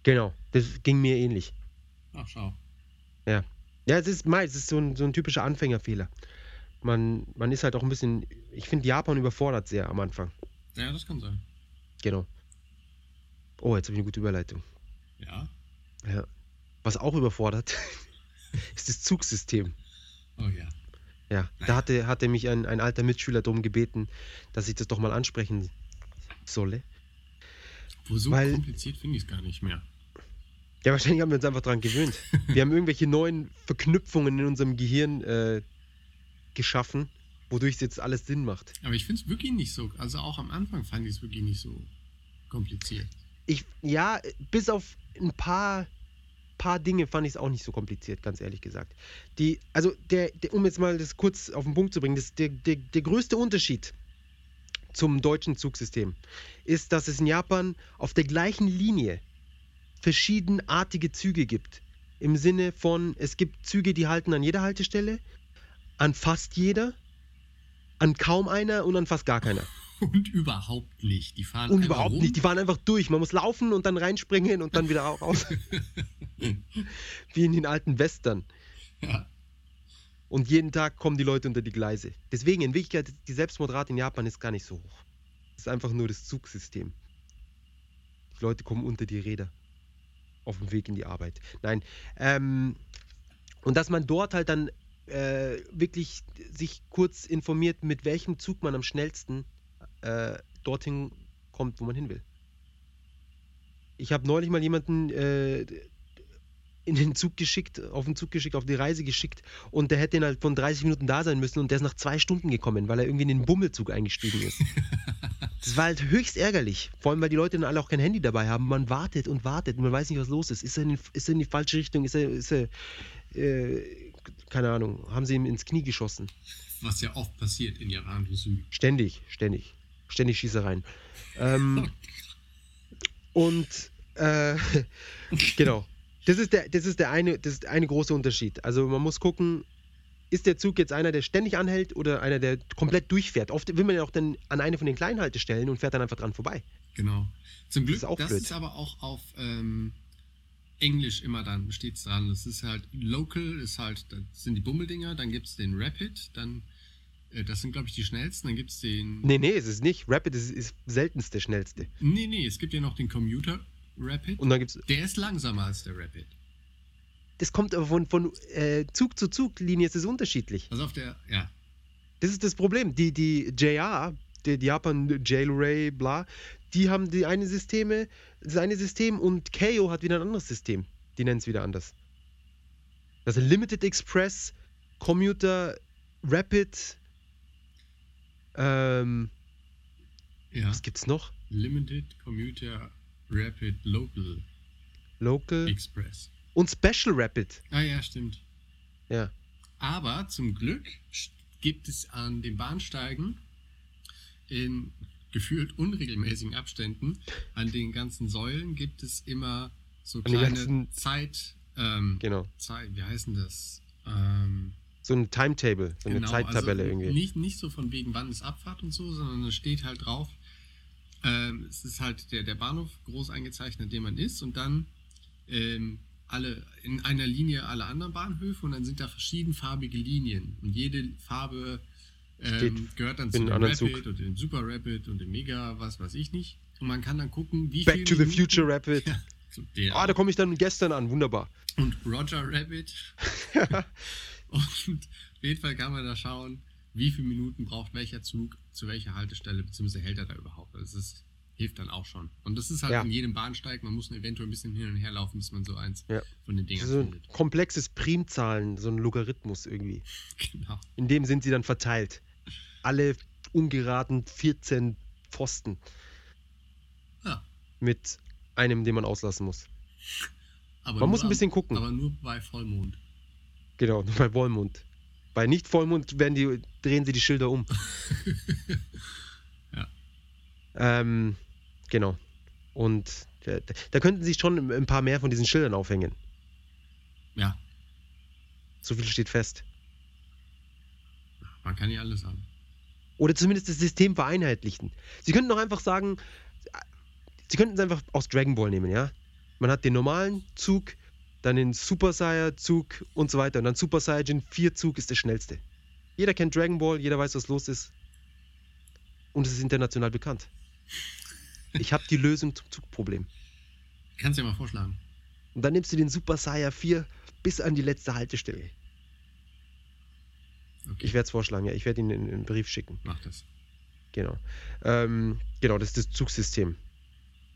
Genau, das ging mir ähnlich. Ach, schau. Ja, es ist meist, es ist so ein, so ein typischer Anfängerfehler. Man, man ist halt auch ein bisschen, ich finde Japan überfordert sehr am Anfang. Ja, das kann sein. Genau. Oh, jetzt habe ich eine gute Überleitung. Ja. Ja. Was auch überfordert, ist das Zugsystem. Oh ja. Ja, da hatte, hatte mich ein, ein alter Mitschüler darum gebeten, dass ich das doch mal ansprechen solle. Wo so Weil- kompliziert finde ich es gar nicht mehr. Ja, wahrscheinlich haben wir uns einfach daran gewöhnt. Wir haben irgendwelche neuen Verknüpfungen in unserem Gehirn äh, geschaffen, wodurch es jetzt alles Sinn macht. Aber ich finde es wirklich nicht so. Also auch am Anfang fand ich es wirklich nicht so kompliziert. Ich, ja, bis auf ein paar, paar Dinge fand ich es auch nicht so kompliziert, ganz ehrlich gesagt. Die, also, der, der, um jetzt mal das kurz auf den Punkt zu bringen, das, der, der, der größte Unterschied zum deutschen Zugsystem ist, dass es in Japan auf der gleichen Linie verschiedenartige Züge gibt. Im Sinne von, es gibt Züge, die halten an jeder Haltestelle, an fast jeder, an kaum einer und an fast gar keiner. Und überhaupt nicht. Die fahren Und einfach überhaupt rum. nicht. Die fahren einfach durch. Man muss laufen und dann reinspringen und dann wieder raus. Wie in den alten Western. Ja. Und jeden Tag kommen die Leute unter die Gleise. Deswegen, in Wirklichkeit, die Selbstmordrate in Japan ist gar nicht so hoch. Es ist einfach nur das Zugsystem. Die Leute kommen unter die Räder. Auf dem Weg in die Arbeit. Nein. Ähm, und dass man dort halt dann äh, wirklich sich kurz informiert, mit welchem Zug man am schnellsten äh, dorthin kommt, wo man hin will. Ich habe neulich mal jemanden äh, in den Zug geschickt, auf den Zug geschickt, auf die Reise geschickt und der hätte innerhalb von 30 Minuten da sein müssen und der ist nach zwei Stunden gekommen, weil er irgendwie in den Bummelzug eingestiegen ist. das war halt höchst ärgerlich. Vor allem, weil die Leute dann alle auch kein Handy dabei haben. Man wartet und wartet und man weiß nicht, was los ist. Ist er in, ist er in die falsche Richtung? Ist er, ist er äh, keine Ahnung, haben sie ihm ins Knie geschossen? Was ja oft passiert in Japan und Süden. Ständig, ständig. Ständig Schießereien. Ähm, und äh, genau. Das ist, der, das, ist der eine, das ist eine große Unterschied. Also man muss gucken, ist der Zug jetzt einer, der ständig anhält oder einer, der komplett durchfährt? Oft will man ja auch dann an eine von den kleinen Haltestellen und fährt dann einfach dran vorbei. Genau. Zum Glück, ist das auch ist, blöd. aber auch auf ähm, Englisch immer dann, steht's dran. Das ist halt Local, ist halt, das sind die Bummeldinger, dann gibt's den Rapid, dann, das sind glaube ich die schnellsten, dann gibt's den. Nee, nee, es ist nicht. Rapid ist, ist seltenst der schnellste. Nee, nee, es gibt ja noch den Commuter Rapid. Und dann gibt's. der ist langsamer als der Rapid. Das kommt aber von, von äh, Zug zu Zuglinie ist es unterschiedlich. Also auf der, ja, Das ist das Problem. Die, die JR, die, Japan Jailray, bla, die haben die eine Systeme, das eine System und KO hat wieder ein anderes System. Die nennen es wieder anders. Also Limited Express, Commuter, Rapid, ähm, Ja. was gibt's noch? Limited Commuter Rapid Local Local Express. und Special Rapid. Ah ja, stimmt. Ja. Aber zum Glück gibt es an den Bahnsteigen in gefühlt unregelmäßigen Abständen an den ganzen Säulen gibt es immer so An kleine Zeit, ähm, Genau. Zeit, wie heißen das? Ähm, So ein Timetable, so eine Genau, Zeittabelle also irgendwie. Nicht, nicht so von wegen, wann ist Abfahrt und so, sondern es steht halt drauf, ähm, es ist halt der, der Bahnhof groß eingezeichnet, den man ist und dann ähm, alle in einer Linie alle anderen Bahnhöfe und dann sind da verschiedenfarbige Linien und jede Farbe ähm, Steht gehört dann zu dem Rapid Zug. und dem Super Rapid und dem Mega, was weiß ich nicht. Und man kann dann gucken, wie Back to the Minuten- Future Rapid. Ja, so Ah, da komme ich dann gestern an, wunderbar. und Roger Rabbit. und auf jeden Fall kann man da schauen, wie viele Minuten braucht welcher Zug zu welcher Haltestelle, beziehungsweise hält er da überhaupt. Also das ist, hilft dann auch schon. Und das ist halt Ja. in jedem Bahnsteig, man muss eventuell ein bisschen hin und her laufen, bis man so eins Ja. von den Dingern So ein findet. komplexes Primzahlen, so ein Logarithmus irgendwie. Genau. In dem sind sie dann verteilt. Alle ungeraden 14 Pfosten Ja. mit einem, den man auslassen muss. Aber Man muss ein bisschen gucken. Aber nur bei Vollmond. Genau, nur bei Vollmond. Bei Nicht-Vollmond werden die, drehen sie die Schilder um. Ja. Ähm, genau. Und da, da könnten sie schon ein paar mehr von diesen Schildern aufhängen. Ja, So viel steht fest. man kann ja alles haben. Oder zumindest das System vereinheitlichen. Sie könnten doch einfach sagen, Sie könnten es einfach aus Dragon Ball nehmen, ja? Man hat den normalen Zug, dann den Super Saiyan Zug und so weiter. Und dann Super Saiyajin 4 Zug ist der schnellste. Jeder kennt Dragon Ball, jeder weiß, was los ist. Und es ist international bekannt. Ich habe die Lösung zum Zugproblem. Kannst ja mal vorschlagen. Und dann nimmst du den Super Saiyan 4 bis an die letzte Haltestelle. Okay, Ich werde es vorschlagen, ja. Ich werde Ihnen einen einen Brief schicken. mach das. Genau. Ähm, genau, das ist das Zugsystem.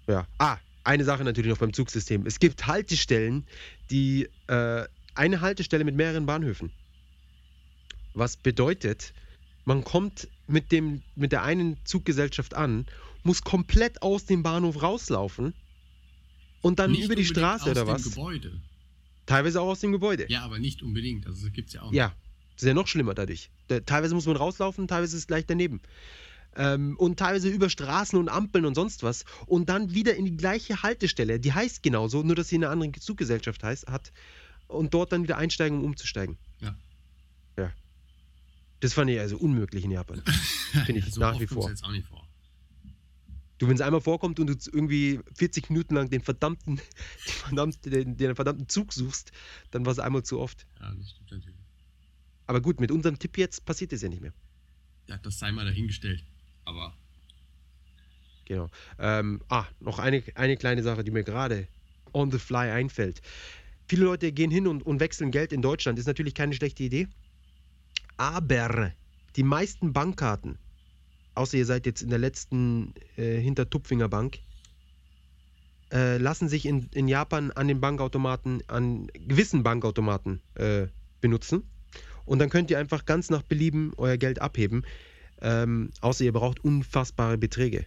Ja. Ah, eine Sache natürlich noch beim Zugsystem. Es gibt Haltestellen, die äh, eine Haltestelle mit mehreren Bahnhöfen. Was bedeutet, man kommt mit, dem, mit der einen Zuggesellschaft an, muss komplett aus dem Bahnhof rauslaufen und dann Nicht über die Straße aus oder dem was. Gebäude. Teilweise auch aus dem Gebäude. Ja, aber nicht unbedingt. Also das gibt's ja auch. Ja, das ist ja noch schlimmer dadurch. Da, teilweise muss man rauslaufen, teilweise ist es gleich daneben. Ähm, und teilweise über Straßen und Ampeln und sonst was. Und dann wieder in die gleiche Haltestelle. Die heißt genauso, nur dass sie eine andere Zuggesellschaft heißt, hat. Und dort dann wieder einsteigen, um umzusteigen. Ja. Ja. Das fand ich also unmöglich in Japan. Finde ich so nach wie vor. jetzt auch nicht vor. Du, wenn es einmal vorkommt und du irgendwie 40 Minuten lang den verdammten, den verdammten, den, den verdammten Zug suchst, dann war es einmal zu oft. Ja, das stimmt natürlich. Aber gut, mit unserem Tipp jetzt passiert das ja nicht mehr. Ja, das sei mal dahingestellt. Aber Genau. Ähm, ah, noch eine, eine kleine Sache, die mir gerade on the fly einfällt. Viele Leute gehen hin und, und wechseln Geld in Deutschland. Ist natürlich keine schlechte Idee. Aber die meisten Bankkarten, außer ihr seid jetzt in der letzten äh, Hintertupfinger Bank, äh, lassen sich in, in Japan an den Bankautomaten, an gewissen Bankautomaten äh, benutzen. Und dann könnt ihr einfach ganz nach Belieben euer Geld abheben. Ähm, außer ihr braucht unfassbare Beträge.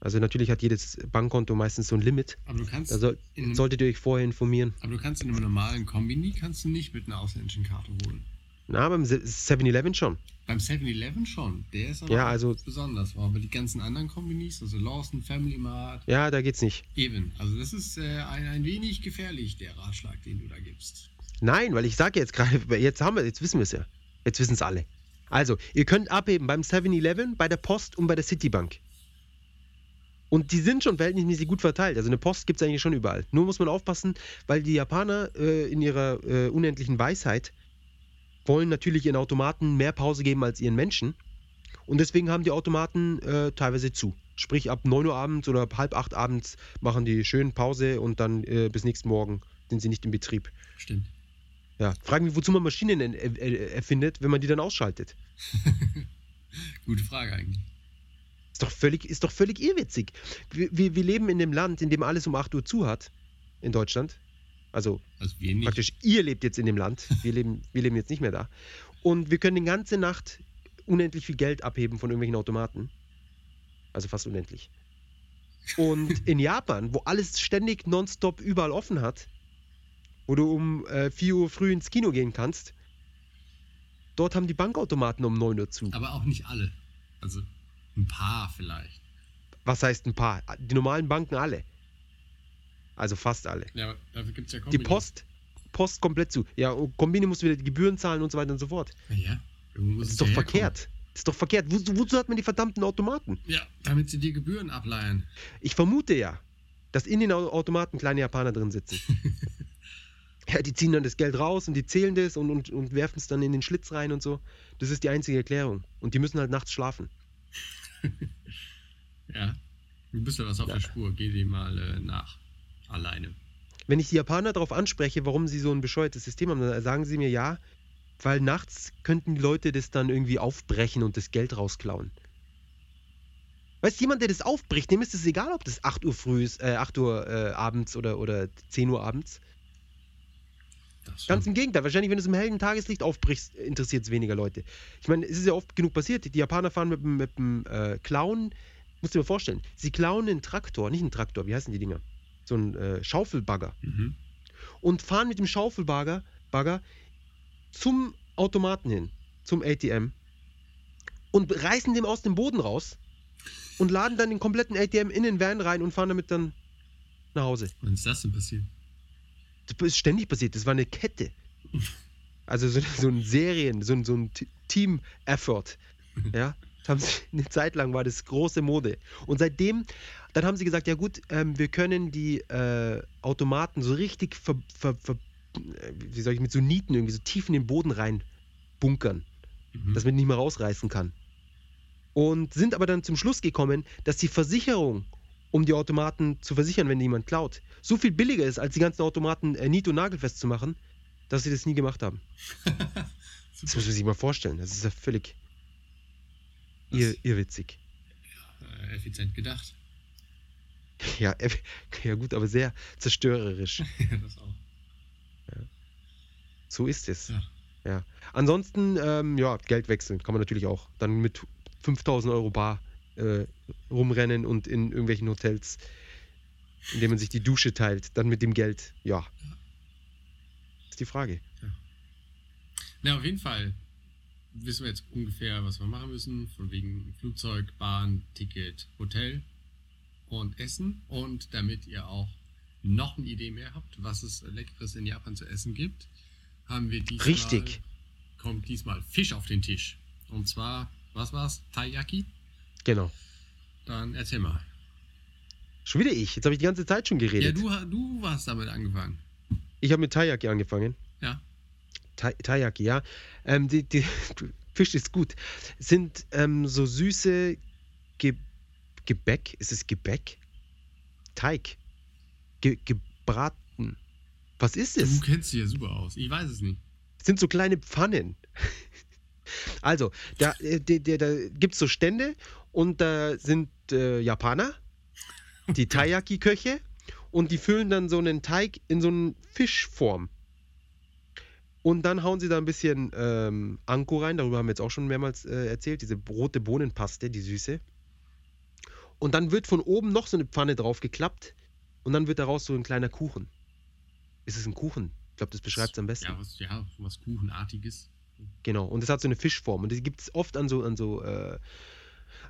Also natürlich hat jedes Bankkonto meistens so ein Limit. Aber du kannst, Da soll, in einem, solltet ihr euch vorher informieren. aber du kannst in einem normalen Kombini kannst du nicht mit einer ausländischen Karte holen. Na, beim 7-Eleven schon. Beim 7-Eleven schon. Der ist aber Ja, also- besonders. Aber die ganzen anderen Kombinis, also Lawson, Family Mart, Ja, da geht's nicht. eben. Also das ist äh, ein, ein wenig gefährlich, der Ratschlag, den du da gibst. Nein, weil ich sage jetzt gerade, jetzt haben wir, jetzt wissen wir es ja. Jetzt wissen es alle. Also, ihr könnt abheben beim 7-Eleven, bei der Post und bei der Citibank. Und die sind schon verhältnismäßig gut verteilt. Also eine Post gibt es eigentlich schon überall. Nur muss man aufpassen, weil die Japaner äh, in ihrer äh, unendlichen Weisheit wollen natürlich ihren Automaten mehr Pause geben als ihren Menschen. Und deswegen haben die Automaten äh, teilweise zu. Sprich, ab 9 Uhr abends oder ab halb acht abends machen die schön Pause und dann äh, bis nächsten Morgen sind sie nicht in Betrieb. Stimmt. Ja, fragen mich, wozu man Maschinen en- er- er- erfindet, wenn man die dann ausschaltet. Gute Frage eigentlich. Ist doch völlig, ist doch völlig irrwitzig. Wir, wir, wir leben in dem Land, in dem alles um 8 Uhr zu hat. In Deutschland. Also Also praktisch, ihr lebt jetzt in dem Land. Wir leben, wir leben jetzt nicht mehr da. Und wir können die ganze Nacht unendlich viel Geld abheben von irgendwelchen Automaten. Also fast unendlich. Und in Japan, wo alles ständig nonstop überall offen hat, wo du um äh, 4 Uhr früh ins Kino gehen kannst, dort haben die Bankautomaten um 9 Uhr zu. Aber auch nicht alle. Also ein paar vielleicht. Was heißt ein paar? Die normalen Banken alle. Also fast alle. Ja, dafür gibt es ja Die Kombini. Post, Post komplett zu. Ja, und Kombini musst du wieder die Gebühren zahlen und so weiter und so fort. Ja, muss Das ist doch verkehrt. Das ist doch verkehrt. Wozu, wozu hat man die verdammten Automaten? Ja, damit sie dir Gebühren ableihen. Ich vermute ja, dass in den Au- Automaten kleine Japaner drin sitzen. ja, die ziehen dann das Geld raus und die zählen das und, und, und werfen es dann in den Schlitz rein und so. Das ist die einzige Erklärung. Und die müssen halt nachts schlafen. Ja. Du bist ja was auf Ja. der Spur. Geh dem mal äh, nach. Alleine. Wenn ich die Japaner darauf anspreche, warum sie so ein bescheuertes System haben, dann sagen sie mir ja, weil nachts könnten die Leute das dann irgendwie aufbrechen und das Geld rausklauen. Weißt du, jemand, der das aufbricht, dem ist es egal, ob das 8 Uhr früh ist, äh, 8 Uhr äh, abends oder, oder 10 Uhr abends. Ganz im Gegenteil. Wahrscheinlich, wenn du es im hellen Tageslicht aufbrichst, interessiert es weniger Leute. Ich meine, es ist ja oft genug passiert. Die Japaner fahren mit, dem- mit dem äh, Klauen, musst du dir mal vorstellen, sie klauen einen Traktor, nicht einen Traktor, wie heißen die Dinger? So einen äh, Schaufelbagger. Mhm. und fahren mit dem Schaufelbagger Bagger zum Automaten hin, zum ATM und reißen dem aus dem Boden raus und laden dann den kompletten ATM in den Van rein und fahren damit dann nach Hause. Wann ist das denn passiert? Das ist ständig passiert, das war eine Kette. Also so, so ein Serien, so ein, so ein Team-Effort. Ja, eine Zeit lang war das große Mode. Und seitdem, dann haben sie gesagt, ja gut, ähm, wir können die äh, Automaten so richtig ver, ver, ver, äh, wie soll ich, mit so Nieten irgendwie so tief in den Boden rein bunkern, Mhm. dass man die nicht mehr rausreißen kann. Und sind aber dann zum Schluss gekommen, dass die Versicherung, um die Automaten zu versichern, wenn jemand klaut, so viel billiger ist, als die ganzen Automaten äh, nied- und nagelfest zu machen, dass sie das nie gemacht haben. Das muss man sich mal vorstellen. Das ist ja völlig ir irrwitzig. äh, effizient gedacht. Ja, ja gut, aber sehr zerstörerisch. Ja, das auch. So ist es. Ja. Ja. Ansonsten, ähm, ja, Geld wechseln kann man natürlich auch. Dann mit 5000 Euro bar äh, rumrennen und in irgendwelchen Hotels, indem man sich die Dusche teilt, dann mit dem Geld. Ja. Ist die Frage. Na, auf jeden Fall wissen wir jetzt ungefähr, was wir machen müssen. Von wegen Flugzeug, Bahn, Ticket, Hotel und Essen. Und damit ihr auch noch eine Idee mehr habt, was es Leckeres in Japan zu essen gibt, haben wir diesmal, Richtig. kommt diesmal Fisch auf den Tisch. Und zwar, was war's? Taiyaki? Genau. Dann erzähl mal. Schon wieder ich. Jetzt habe ich die ganze Zeit schon Ja, geredet. du, du hast damit angefangen. Ich habe mit Taiyaki angefangen. Ja. Ta Taiyaki, ja. Ähm, die, die, Fisch ist gut. Sind ähm, so süße Ge Gebäck. Ist es Gebäck? Teig. Ge gebraten. Was ist es? Du kennst dich ja super aus. Ich weiß es nicht. sind so kleine Pfannen. Also, da, äh, da, da, da gibt es so Stände und da sind äh, Japaner, die Taiyaki-Köche und die füllen dann so einen Teig in so eine Fischform. Und dann hauen sie da ein bisschen ähm, Anko rein, darüber haben wir jetzt auch schon mehrmals äh, erzählt, diese rote Bohnenpaste, die süße. Und dann wird von oben noch so eine Pfanne drauf geklappt und dann wird daraus so ein kleiner Kuchen. Ist es ein Kuchen? Ich glaube, das beschreibt es am besten. Ja, was, ja, was Kuchenartiges. Genau, und das hat so eine Fischform. Und die gibt es oft an so, an so äh,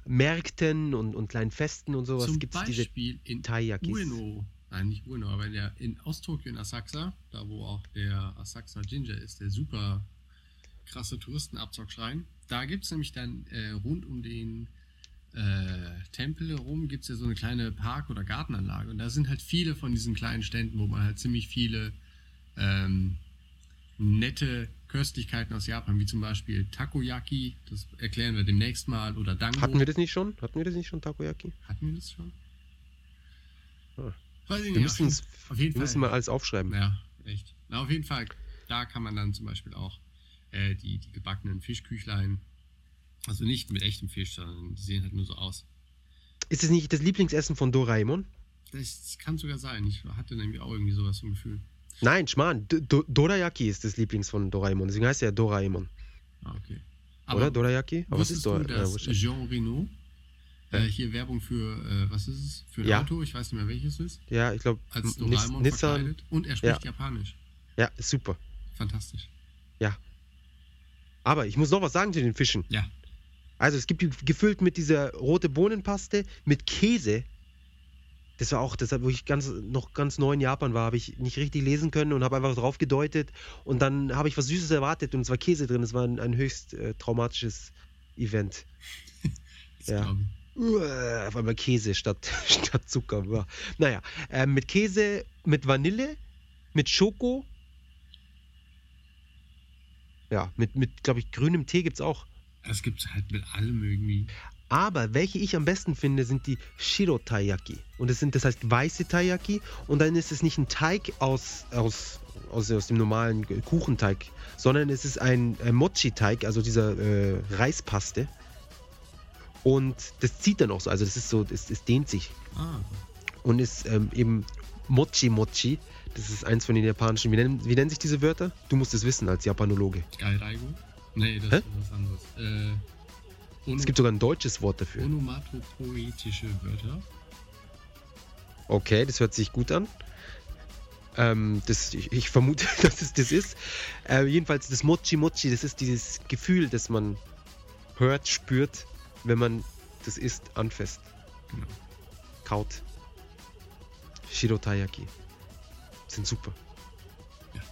Märkten und, und kleinen Festen und sowas. Zum Gibt es diese Beispiel in Taiyakis. Ueno, nein, nicht Ueno, aber in, der, in Osttokio in Asakusa, da wo auch der Asakusa Ginger ist, der super krasse Touristenabzockschrein. Da gibt es nämlich dann äh, rund um den äh, Tempel herum gibt es ja so eine kleine Park- oder Gartenanlage. Und da sind halt viele von diesen kleinen Ständen, wo man halt ziemlich viele ähm, nette Köstlichkeiten aus Japan, wie zum Beispiel Takoyaki, das erklären wir demnächst mal, oder Dango. Hatten wir das nicht schon? Hatten wir das nicht schon, Takoyaki? Hatten wir das schon? Ah. Weiß ich Wir nicht. müssen, uns, jeden- auf jeden wir müssen Fall. mal alles aufschreiben. Ja, echt. Na, auf jeden Fall, da kann man dann zum Beispiel auch äh, die, die gebackenen Fischküchlein, also nicht mit echtem Fisch, sondern die sehen halt nur so aus, Ist es nicht das Lieblingsessen von Doraemon? Das kann sogar sein. Ich hatte nämlich auch irgendwie sowas im Gefühl. Nein, Schmarrn. Do Dorayaki ist das Lieblings von Doraemon. Deswegen heißt er ja Doraemon. Ah, okay. Oder Dorayaki? Aber was ist du, Dora? dass äh. Jean Reno Ja. äh, hier Werbung für, äh, was ist es? Für ein Ja. Auto, ich weiß nicht mehr welches es ist, ja, ich glaube, als Nis Doraemon Nissan. verkleidet. Und er spricht Japanisch. Ja, super. Fantastisch. Aber ich muss noch was sagen zu den Fischen. Ja. Also es gibt die gefüllt mit dieser rote Bohnenpaste mit Käse. Das war auch, deshalb, wo ich ganz, noch ganz neu in Japan war, habe ich nicht richtig lesen können und habe einfach drauf gedeutet. Und dann habe ich was Süßes erwartet und es war Käse drin. Es war ein, ein höchst äh, traumatisches Event. Das Ja. Uah, Auf einmal Käse statt, statt Zucker. Uah. Naja, äh, mit Käse, mit Vanille, mit Schoko. Ja, mit, mit glaube ich, grünem Tee gibt es auch. Es gibt halt mit allem irgendwie. Aber welche ich am besten finde, sind die Shiro Taiyaki. Und das, sind, das heißt weiße Taiyaki. Und dann ist es nicht ein Teig aus, aus, aus, aus dem normalen Kuchenteig, sondern es ist ein, ein Mochi-Teig, also dieser äh, Reispaste. Und das zieht dann auch so. Also das ist so, es, es dehnt sich. Ah, Und ist ähm, eben Mochi-Mochi. Das ist eins von den japanischen. Wie nennen, wie nennen sich diese Wörter? Du musst es wissen als Japanologe. Gairaigo? Nee, das Hä? ist was anderes. Äh, ono Es gibt sogar ein deutsches Wort dafür. onomatopoetische Wörter. Okay, das hört sich gut an. Ähm, das, ich, ich vermute, dass es das ist. Äh, jedenfalls das Mochi Mochi, das ist dieses Gefühl, das man hört, spürt, wenn man das isst, anfasst, Genau. kaut. Shiro Taiyaki. Sind super. Ja.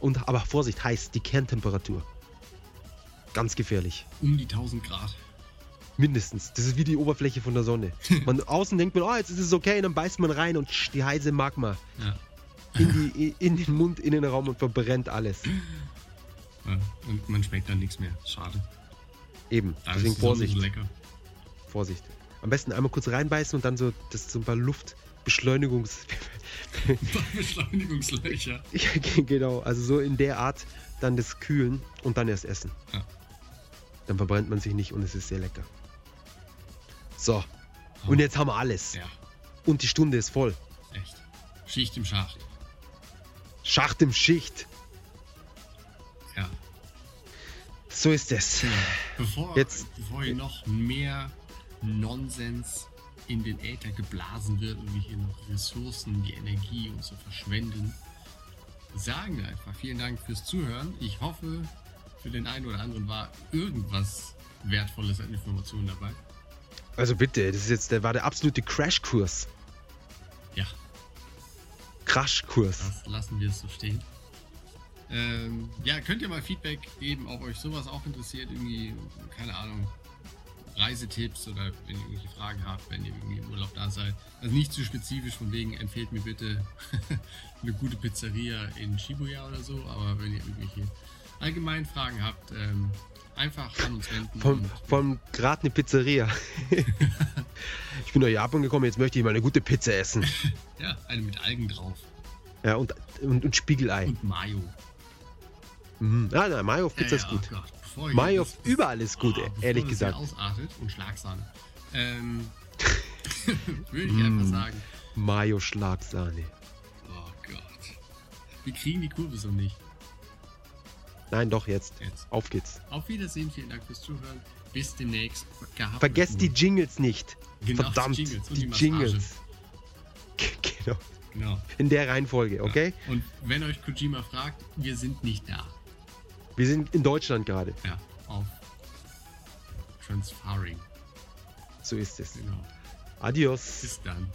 Und aber Vorsicht, heiß, die Kerntemperatur. Ganz gefährlich. Um die 1000 Grad. Mindestens. Das ist wie die Oberfläche von der Sonne. Man außen denkt man, oh, jetzt ist es okay, und dann beißt man rein und die heiße Magma Ja. in, die, in den Mund, Innenraum und verbrennt alles. ja. Und man schmeckt dann nichts mehr. Schade. Eben. Da Deswegen Vorsicht. So. Vorsicht. Am besten einmal kurz reinbeißen und dann so, das so ein paar Luftbeschleunigungs. Beschleunigungslöcher. Ja, genau, also so in der Art dann das Kühlen und dann erst essen. Ja. Dann verbrennt man sich nicht und es ist sehr lecker. So. Und jetzt haben wir alles. Ja, Und die Stunde ist voll. echt. Schicht im Schacht. Schacht im Schicht. Ja. So ist es. Genau. Bevor, Jetzt- bevor hier noch mehr Nonsens in den Äther geblasen wird und wir hier noch Ressourcen, die Energie und so verschwenden, sagen wir einfach vielen Dank fürs Zuhören. Ich hoffe, für den einen oder anderen war irgendwas Wertvolles an Informationen dabei. Also bitte, das ist jetzt, der war der absolute Crashkurs. Ja, Crashkurs. das lassen wir es so stehen. Ähm, ja, könnt ihr mal Feedback geben, ob euch sowas auch interessiert, irgendwie, keine Ahnung, Reisetipps oder wenn ihr irgendwelche Fragen habt, wenn ihr irgendwie im Urlaub da seid. Also nicht zu spezifisch, von wegen empfehlt mir bitte eine gute Pizzeria in Shibuya oder so, aber wenn ihr irgendwelche allgemeinen Fragen habt, ähm, einfach an uns wenden. Von, von gerade eine Pizzeria. ich bin nach Japan gekommen, jetzt möchte ich mal eine gute Pizza essen. ja, eine mit Algen drauf Ja, und, und, und Spiegelei. und Mayo. Mhm. Ah, na, Mayo auf Pizza Ja, ist ja, gut. oh Gott, bevor Mayo auf überall ist gut, Oh, ehrlich gesagt. Ausartet und Schlagsahne. Ähm, würde ich einfach sagen. Mayo Schlagsahne. Oh Gott. Wir kriegen die Kurve so nicht. Nein, doch jetzt. Jetzt. Auf geht's. Auf Wiedersehen, vielen Dank fürs Zuhören. Bis demnächst. Gehabt Vergesst die Jingles nicht. genau, Verdammt, die Jingles und die die. Jingles. genau. Genau. In der Reihenfolge, okay? Ja. Und wenn euch Kojima fragt, wir sind nicht da. Wir sind in Deutschland gerade. Ja, auf Transferring. So ist es. Genau. Adios. Bis dann.